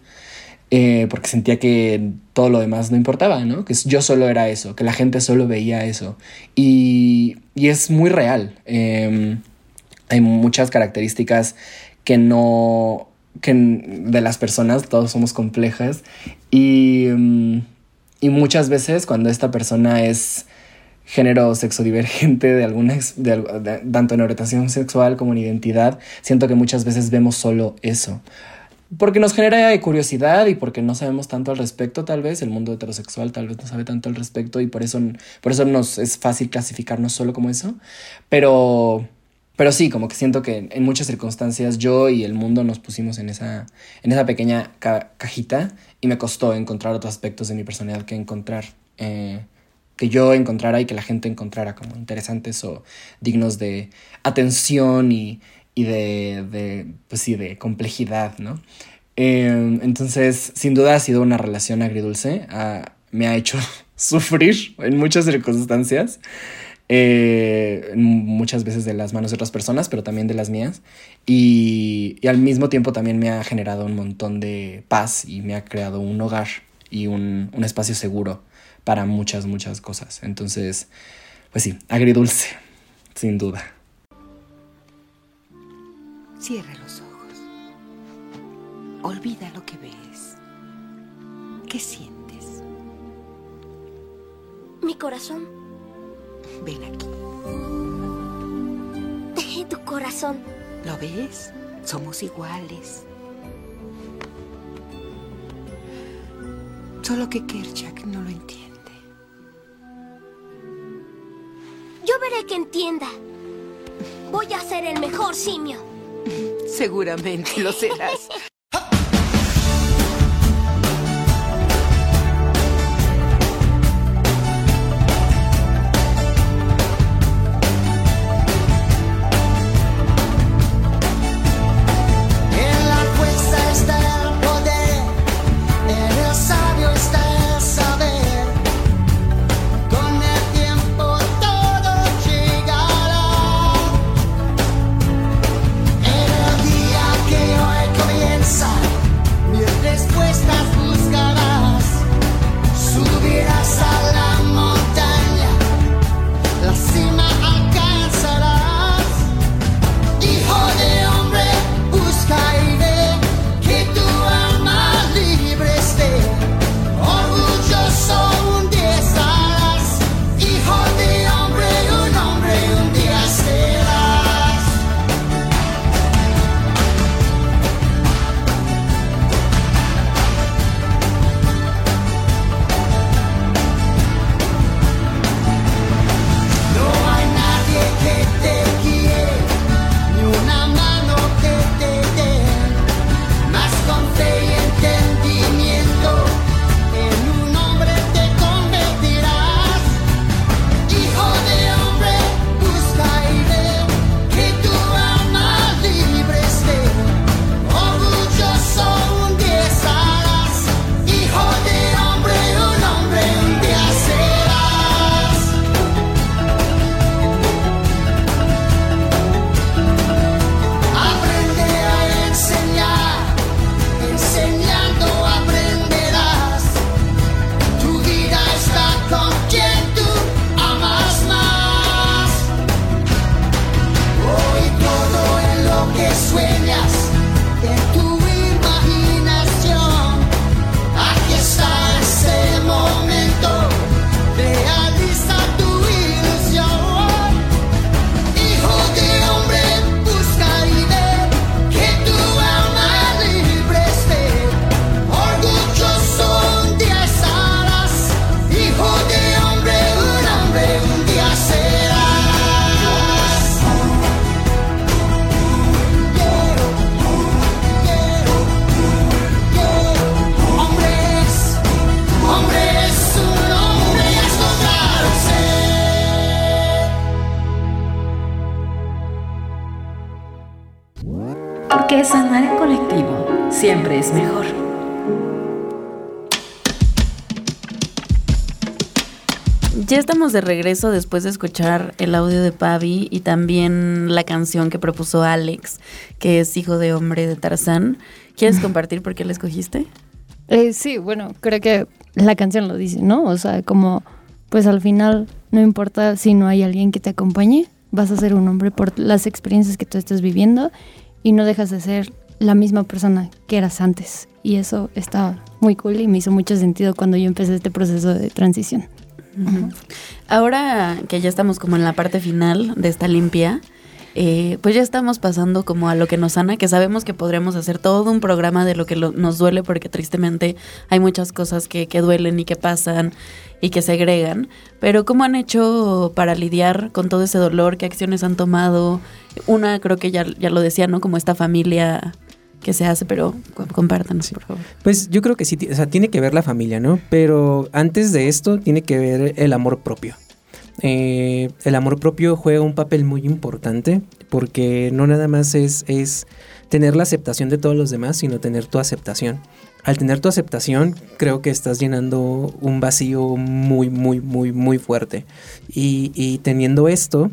eh, porque sentía que todo lo demás no importaba, ¿no? Que yo solo era eso, que la gente solo veía eso. Y, y es muy real. Em, hay muchas características que no que de las personas, todos somos complejas y, mm, y muchas veces cuando esta persona es género sexo divergente de alguna de, tanto en orientación sexual como en identidad, siento que muchas veces vemos solo eso. Porque nos genera curiosidad y porque no sabemos tanto al respecto, tal vez. El mundo heterosexual tal vez no sabe tanto al respecto y por eso, por eso nos es fácil clasificarnos solo como eso. Pero, pero sí, como que siento que en muchas circunstancias yo y el mundo nos pusimos en esa, en esa pequeña cajita y me costó encontrar otros aspectos de mi personalidad que encontrar. Eh, que yo encontrara y que la gente encontrara como interesantes o dignos de atención y, y de, de, pues sí, de complejidad, ¿no? Em, entonces, sin duda ha sido una relación agridulce, me ha hecho sufrir en muchas circunstancias, eh, muchas veces de las manos de otras personas, pero también de las mías, y, y, al mismo tiempo también me ha generado un montón de paz y me ha creado un hogar y un, un espacio seguro para muchas, muchas cosas. Entonces, pues sí, agridulce, sin duda. Cierra los ojos. Olvida lo que ves. ¿Qué sientes? Mi corazón. Ven aquí. Tu corazón. ¿Lo ves? Somos iguales. Solo que Kerchak no lo entiende. Yo veré que entienda. Voy a ser el mejor simio. Seguramente lo serás. De regreso después de escuchar el audio de Pavi y también la canción que propuso Alex, que es Hijo de Hombre de Tarzán. ¿Quieres compartir por qué la escogiste? Eh, sí, bueno, creo que la canción lo dice, ¿no? O sea, como pues al final no importa si no hay alguien que te acompañe, vas a ser un hombre por las experiencias que tú estás viviendo y no dejas de ser la misma persona que eras antes. Y eso está muy cool y me hizo mucho sentido cuando yo empecé este proceso de transición. Ahora que ya estamos como en la parte final de esta limpia, eh, pues ya estamos pasando como a lo que nos sana, que sabemos que podremos hacer todo un programa de lo que nos duele, porque tristemente hay muchas cosas que, que duelen y que pasan y que segregan. Pero ¿cómo han hecho para lidiar con todo ese dolor? ¿Qué acciones han tomado? Una, creo que ya, ya lo decía, ¿no? Como esta familia que se hace, pero compártanos, por favor. Pues yo creo que sí, o sea, tiene que ver la familia, ¿no? Pero antes de esto tiene que ver el amor propio. Eh, el amor propio juega un papel muy importante porque no nada más es, es tener la aceptación de todos los demás, sino tener tu aceptación. Al tener tu aceptación, creo que estás llenando un vacío muy, muy, muy, muy fuerte. Y, teniendo esto,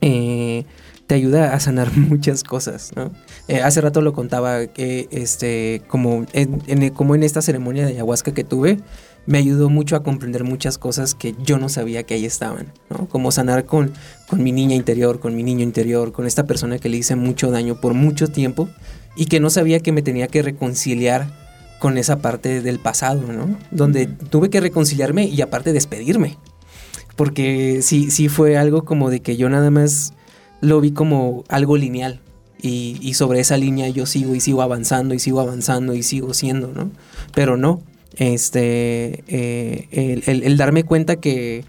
eh, te ayuda a sanar muchas cosas, ¿no? Eh, hace rato lo contaba que, este, como en, como en esta ceremonia de ayahuasca que tuve, me ayudó mucho a comprender muchas cosas que yo no sabía que ahí estaban, ¿no? Como sanar con, con mi niña interior, con mi niño interior, con esta persona que le hice mucho daño por mucho tiempo y que no sabía que me tenía que reconciliar con esa parte del pasado, ¿no? Donde tuve que reconciliarme y aparte despedirme. Porque sí, sí fue algo como de que yo nada más lo vi como algo lineal. Y, sobre esa línea yo sigo y sigo avanzando y sigo avanzando y sigo siendo, ¿no? Pero no, este, eh, el, darme cuenta que,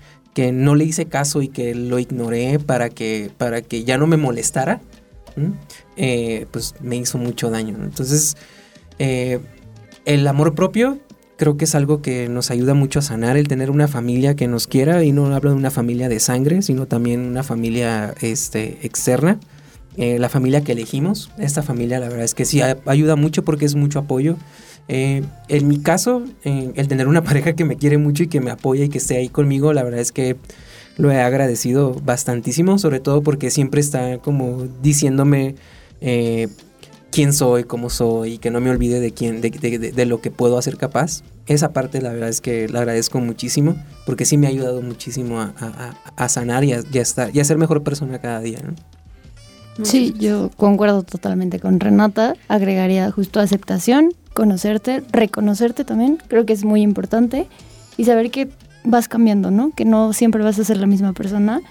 no le hice caso y que lo ignoré para que, para que ya no me molestara, eh, pues me hizo mucho daño. Entonces, eh, el amor propio creo que es algo que nos ayuda mucho a sanar, el tener una familia que nos quiera, y no hablo de una familia de sangre, sino también una familia este, externa. La familia que elegimos, esta familia la verdad es que sí ayuda mucho porque es mucho apoyo. Eh, en mi caso, eh, el tener una pareja que me quiere mucho y que me apoya y que esté ahí conmigo, la verdad es que lo he agradecido bastantísimo, sobre todo porque siempre está como diciéndome eh, quién soy, cómo soy, y que no me olvide de quién, de, lo que puedo hacer capaz. Esa parte la verdad es que la agradezco muchísimo, porque sí me ha ayudado muchísimo a, sanar y a, estar, y a ser mejor persona cada día. Sí, yo concuerdo totalmente con Renata. Agregaría justo aceptación, conocerte, reconocerte también, creo que es muy importante, y saber que vas cambiando, ¿no? Que no siempre vas a ser la misma persona.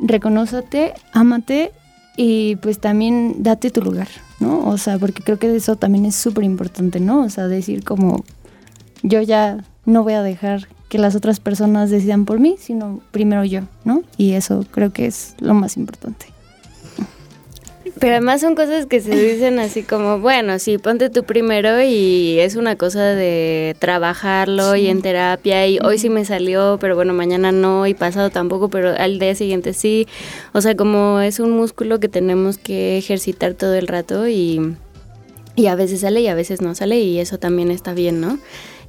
Reconócete, ámate y pues también date tu lugar, ¿no? O sea, porque creo que eso también es súper importante, ¿no? O sea, decir como yo ya no voy a dejar que las otras personas decidan por mí, sino primero yo, ¿no? Y eso creo que es lo más importante. Pero además son cosas que se dicen así como, bueno, sí, ponte tú primero y es una cosa de trabajarlo y en terapia y hoy sí me salió, pero bueno, mañana no y pasado tampoco, pero al día siguiente sí. O sea, como es un músculo que tenemos que ejercitar todo el rato y, y a veces sale y a veces no sale y eso también está bien, ¿no?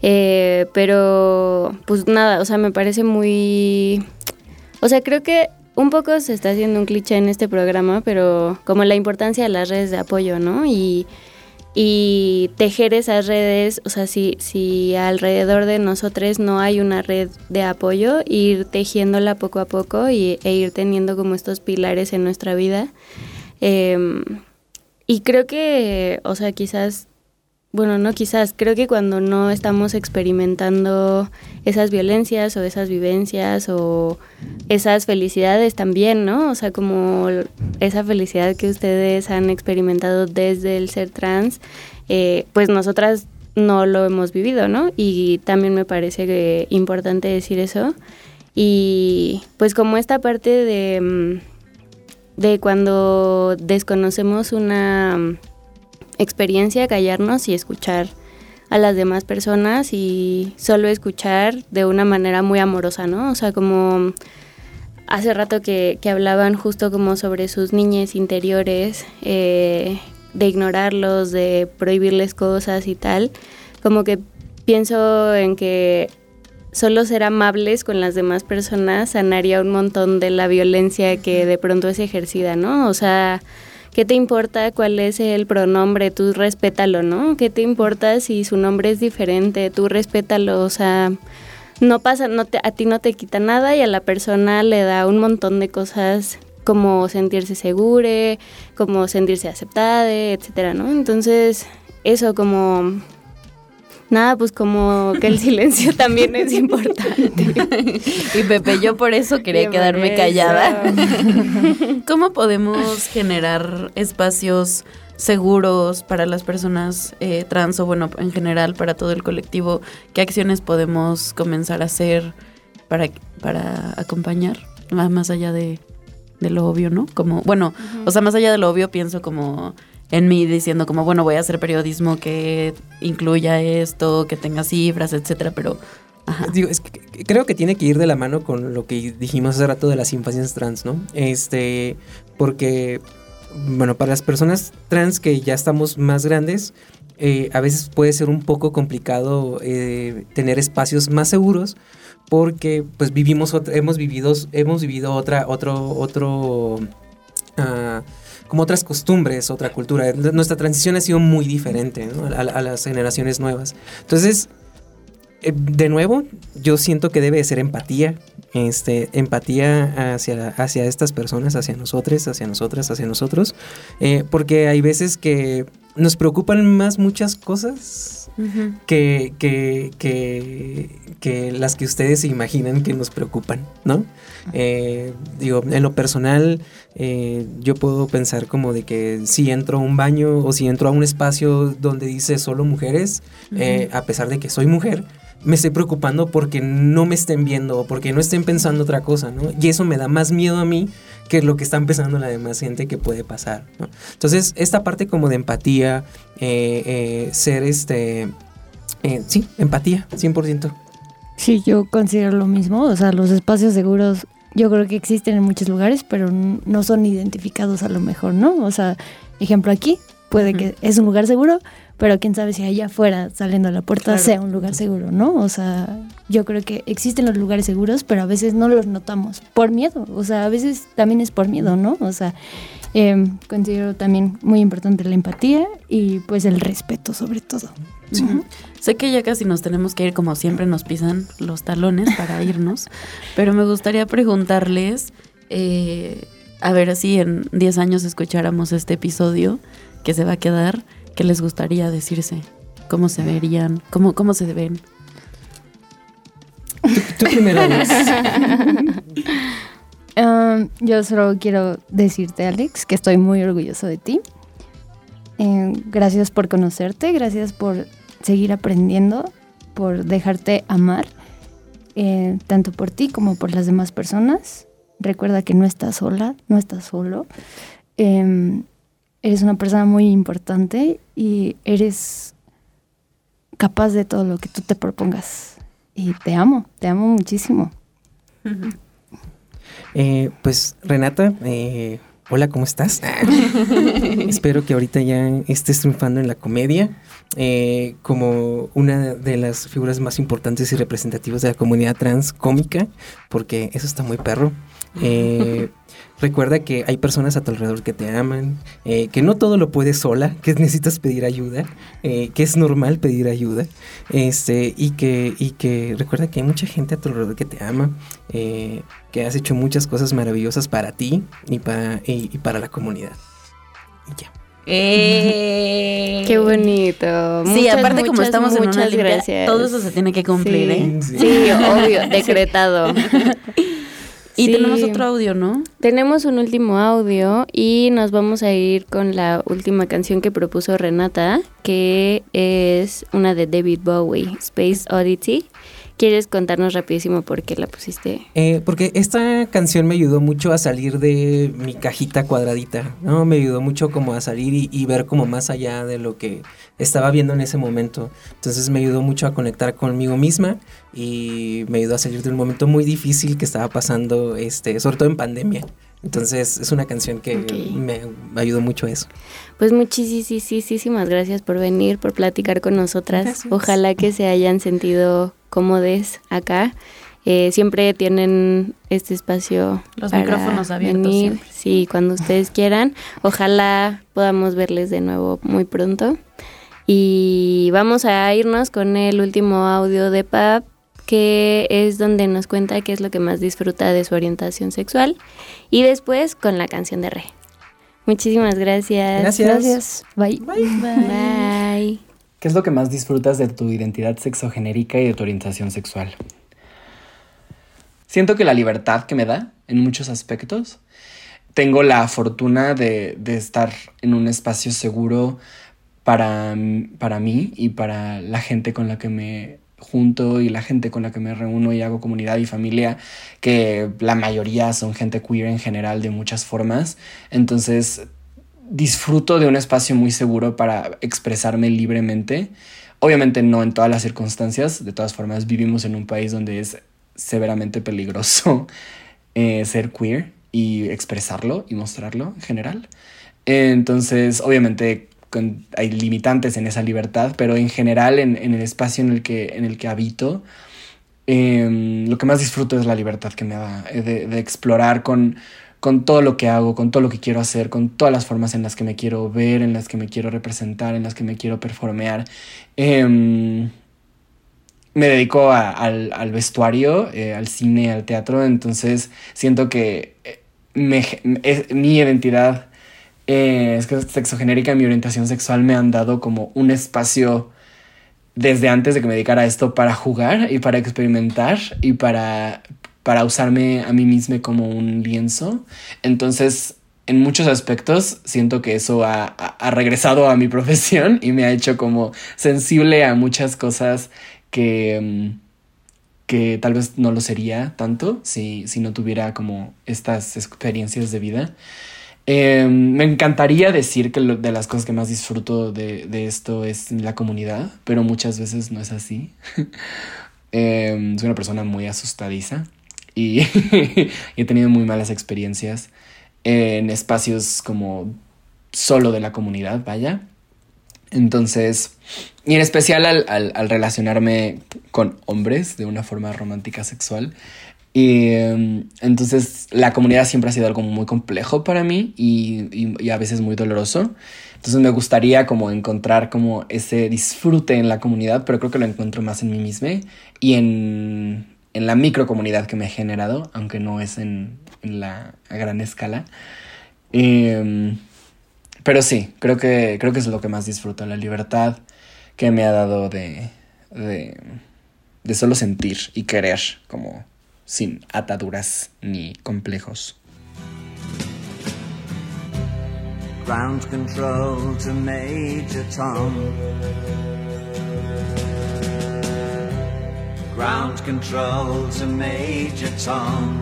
Eh, pero pues nada, o sea, me parece muy... O sea, creo que un poco se está haciendo un cliché en este programa, pero como la importancia de las redes de apoyo, ¿no? Y, tejer esas redes, o sea, si, alrededor de nosotros no hay una red de apoyo, ir tejiéndola poco a poco y, e ir teniendo como estos pilares en nuestra vida. Em, y creo que, o sea, quizás bueno, no quizás, creo que cuando no estamos experimentando esas violencias o esas vivencias o esas felicidades también, ¿no? O sea, como esa felicidad que ustedes han experimentado desde el ser trans, eh, pues nosotras no lo hemos vivido, ¿no? Y también me parece importante decir eso. Y pues como esta parte de, mm, de cuando desconocemos una experiencia callarnos y escuchar a las demás personas y solo escuchar de una manera muy amorosa, ¿no? O sea, como hace rato que, hablaban justo como sobre sus niñas interiores, eh, de ignorarlos, de prohibirles cosas y tal, como que pienso en que solo ser amables con las demás personas sanaría un montón de la violencia que de pronto es ejercida, ¿no? O sea, ¿Qué te importa cuál es el pronombre? Tú respétalo, ¿no? ¿Qué te importa si su nombre es diferente? Tú respétalo, o sea, no pasa, no te, a ti no te quita nada y a la persona le da un montón de cosas cómo sentirse segure, cómo sentirse aceptada, etcétera, ¿no? Entonces, eso como Nada, pues como que el silencio también es importante. y Pepe, yo por eso quería quedarme callada. ¿Cómo podemos generar espacios seguros para las personas eh, trans o bueno, en general para todo el colectivo? ¿Qué acciones podemos comenzar a hacer para, para acompañar? Más allá de, lo obvio, ¿no? Como, bueno, o sea, más allá de lo obvio pienso como en mí diciendo como, bueno, voy a hacer periodismo que incluya esto, que tenga cifras, etcétera, pero... Digo, creo que tiene que ir de la mano con lo que dijimos hace rato de las infancias trans, ¿no? Este, porque, bueno, para las personas trans que ya estamos más grandes, eh, a veces puede ser un poco complicado eh, tener espacios más seguros porque pues vivimos, hemos vivido, hemos vivido otra, otro, otro... Uh, como otras costumbres, otra cultura. Nuestra transición ha sido muy diferente a, las generaciones nuevas. Entonces, eh, de nuevo, yo siento que debe de ser empatía, este, empatía hacia, hacia estas personas, hacia nosotros, hacia nosotras, hacia nosotros, eh, porque hay veces que nos preocupan más muchas cosas que, que, que, las que ustedes se imaginan que nos preocupan, ¿no? Eh, digo, en lo personal, eh, yo puedo pensar como de que si entro a un baño o si entro a un espacio donde dice solo mujeres, eh, a pesar de que soy mujer, me estoy preocupando porque no me estén viendo o porque no estén pensando otra cosa, ¿no? Y eso me da más miedo a mí que lo que está pensando la demás gente que puede pasar, ¿no? Entonces, esta parte como de empatía, eh, eh, ser este, eh, sí, empatía, 100%. Sí, yo considero lo mismo, o sea, los espacios seguros yo creo que existen en muchos lugares, pero no son identificados a lo mejor, ¿no? O sea, ejemplo aquí, puede que es un lugar seguro, pero quién sabe si allá afuera, saliendo a la puerta, sea un lugar seguro, ¿no? O sea, yo creo que existen los lugares seguros, pero a veces no los notamos por miedo, o sea, a veces también es por miedo, ¿no? O sea, em, considero también muy importante la empatía y pues el respeto sobre todo. Sé que ya casi nos tenemos que ir, como siempre nos pisan los talones para irnos, pero me gustaría preguntarles, eh, a ver si en 10 años escucháramos este episodio que se va a quedar, ¿Qué les gustaría decirse? ¿Cómo se verían? ¿Cómo, cómo se ven? Tú, primero. Um, yo solo quiero decirte, Alex, que estoy muy orgulloso de ti. Eh, gracias por conocerte, gracias por seguir aprendiendo, por dejarte amar, eh, tanto por ti como por las demás personas. Recuerda que no estás sola, no estás solo. Em, eres una persona muy importante y eres capaz de todo lo que tú te propongas. Y te amo, te amo muchísimo. Eh, pues Renata, eh, hola, ¿cómo estás? Espero que ahorita ya estés triunfando en la comedia eh, como una de las figuras más importantes y representativas de la comunidad trans cómica, porque eso está muy perro. Eh, recuerda que hay personas a tu alrededor que te aman, eh, que no todo lo puedes sola, que necesitas pedir ayuda, eh, que es normal pedir ayuda, este, y que, y que recuerda que hay mucha gente a tu alrededor que te ama, que has hecho muchas cosas maravillosas para ti y para, y, para la comunidad. Y ya. Qué bonito. Sí, aparte como estamos en una limpia, todo eso se tiene que cumplir, sí, sí obvio, decretado. Y tenemos otro audio, ¿no? Tenemos un último audio y nos vamos a ir con la última canción que propuso Renata, que es una de David Bowie, Space Oddity. ¿Quieres contarnos rapidísimo por qué la pusiste? Eh, porque esta canción me ayudó mucho a salir de mi cajita cuadradita, ¿no? Me ayudó mucho como a salir y, ver como más allá de lo que estaba viendo en ese momento. Entonces me ayudó mucho a conectar conmigo misma y me ayudó a salir de un momento muy difícil que estaba pasando, este, sobre todo en pandemia. Entonces es una canción que me ayudó mucho a eso. Pues muchísimas gracias por venir, por platicar con nosotras. Ojalá que se hayan sentido cómodes acá. Eh, siempre tienen este espacio. Los micrófonos abiertos. Venir, sí, cuando ustedes quieran. Ojalá podamos verles de nuevo muy pronto. Y vamos a irnos con el último audio de Pap que es donde nos cuenta qué es lo que más disfruta de su orientación sexual. Y después con la canción de Re. Muchísimas gracias. Gracias. Gracias. Bye. Bye. ¿Qué es lo que más disfrutas de tu identidad sexogenérica y de tu orientación sexual? Siento que la libertad que me da en muchos aspectos. Tengo la fortuna de, de estar en un espacio seguro para, para mí y para la gente con la que me junto y la gente con la que me reúno y hago comunidad y familia, que la mayoría son gente queer en general de muchas formas. Entonces disfruto de un espacio muy seguro para expresarme libremente. Obviamente no en todas las circunstancias, de todas formas vivimos en un país donde es severamente peligroso eh, ser queer y expresarlo y mostrarlo en general. Entonces, obviamente hay limitantes en esa libertad, pero en general en, en el espacio en el que, en el que habito, eh, lo que más disfruto es la libertad que me da, eh, de, de explorar con, con todo lo que hago, con todo lo que quiero hacer, con todas las formas en las que me quiero ver, en las que me quiero representar, en las que me quiero performear. Eh, me dedico al, al, vestuario, eh, al cine, al teatro, entonces siento que eh, es, mi identidad eh, sexogenérica, mi orientación sexual me han dado como un espacio desde antes de que me dedicara a esto para jugar y para experimentar y para, para usarme a mí misma como un lienzo. Entonces, en muchos aspectos siento que eso ha, ha, regresado a mi profesión y me ha hecho como sensible a muchas cosas que, que tal vez no lo sería tanto si, si no tuviera como estas experiencias de vida. Eh, me encantaría decir que de las cosas que más disfruto de, de, esto es la comunidad, pero muchas veces no es así. eh, soy una persona muy asustadiza y he tenido muy malas experiencias en espacios como solo de la comunidad, vaya. Entonces, y en especial al, al, al, relacionarme con hombres de una forma romántica sexual. Y um, entonces la comunidad siempre ha sido algo muy complejo para mí y, y, y, a veces muy doloroso. Entonces me gustaría como encontrar como ese disfrute en la comunidad, pero creo que lo encuentro más en mí misma y en, en la microcomunidad que me ha generado, aunque no es en, en la gran escala. Um, pero sí, creo que, creo que es lo que más disfruto, la libertad que me ha dado de, de, de solo sentir y querer, como sin ataduras ni complejos. Ground control to Major Tom. Ground control to Major Tom.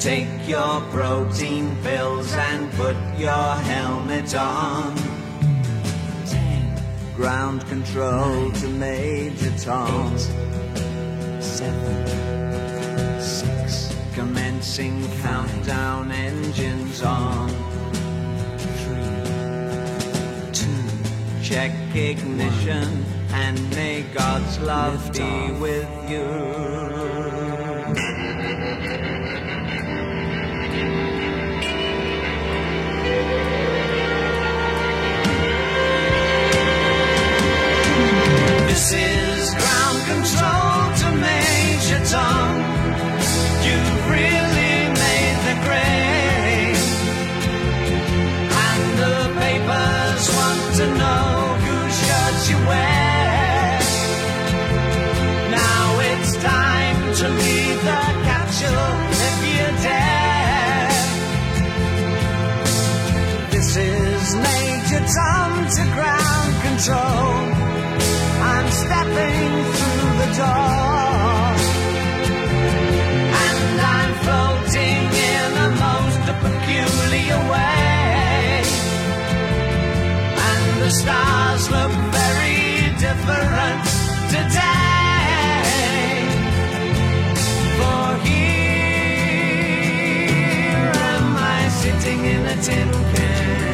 Take your protein pills and put your helmet on. Ten. Ground control Nine. to Major Tom. Eight. Seven. Six. Commencing countdown engines on. Check ignition and may God's love be with you. This is ground control to Major Tom. You've really made the grade. And the papers want to know Now it's time to leave the capsule if you dare. This is Major Tom to ground control. I'm stepping through the door. And I'm floating in a most peculiar way. And the stars look different today. For here am I sitting in a tin can.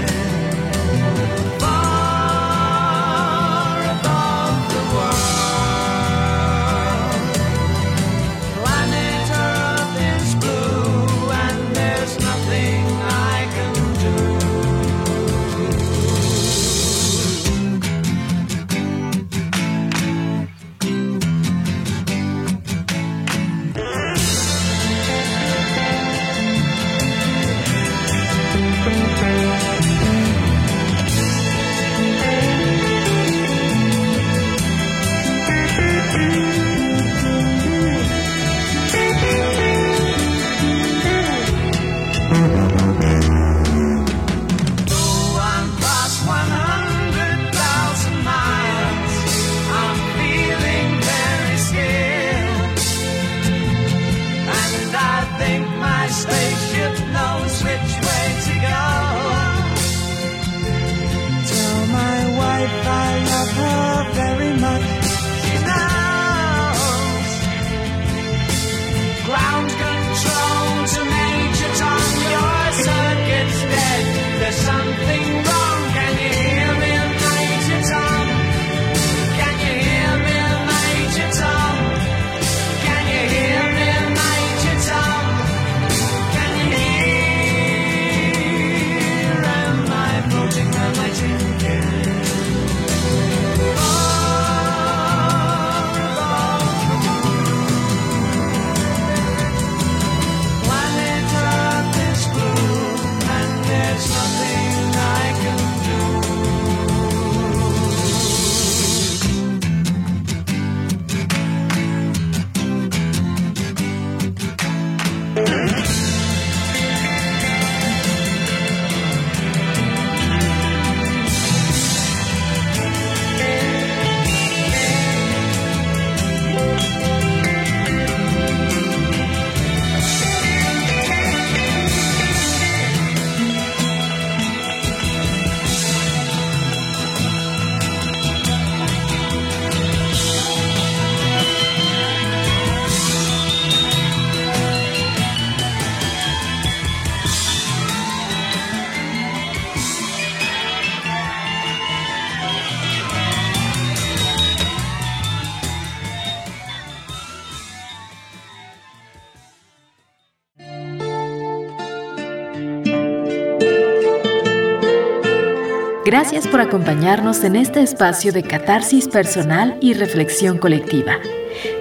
Gracias por acompañarnos en este espacio de catarsis personal y reflexión colectiva.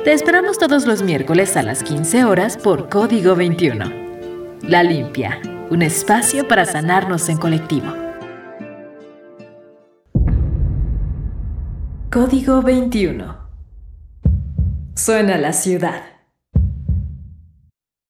Te esperamos todos los miércoles a las 15 horas por Código 21. La Limpia, un espacio para sanarnos en colectivo. Código 21. Suena la ciudad.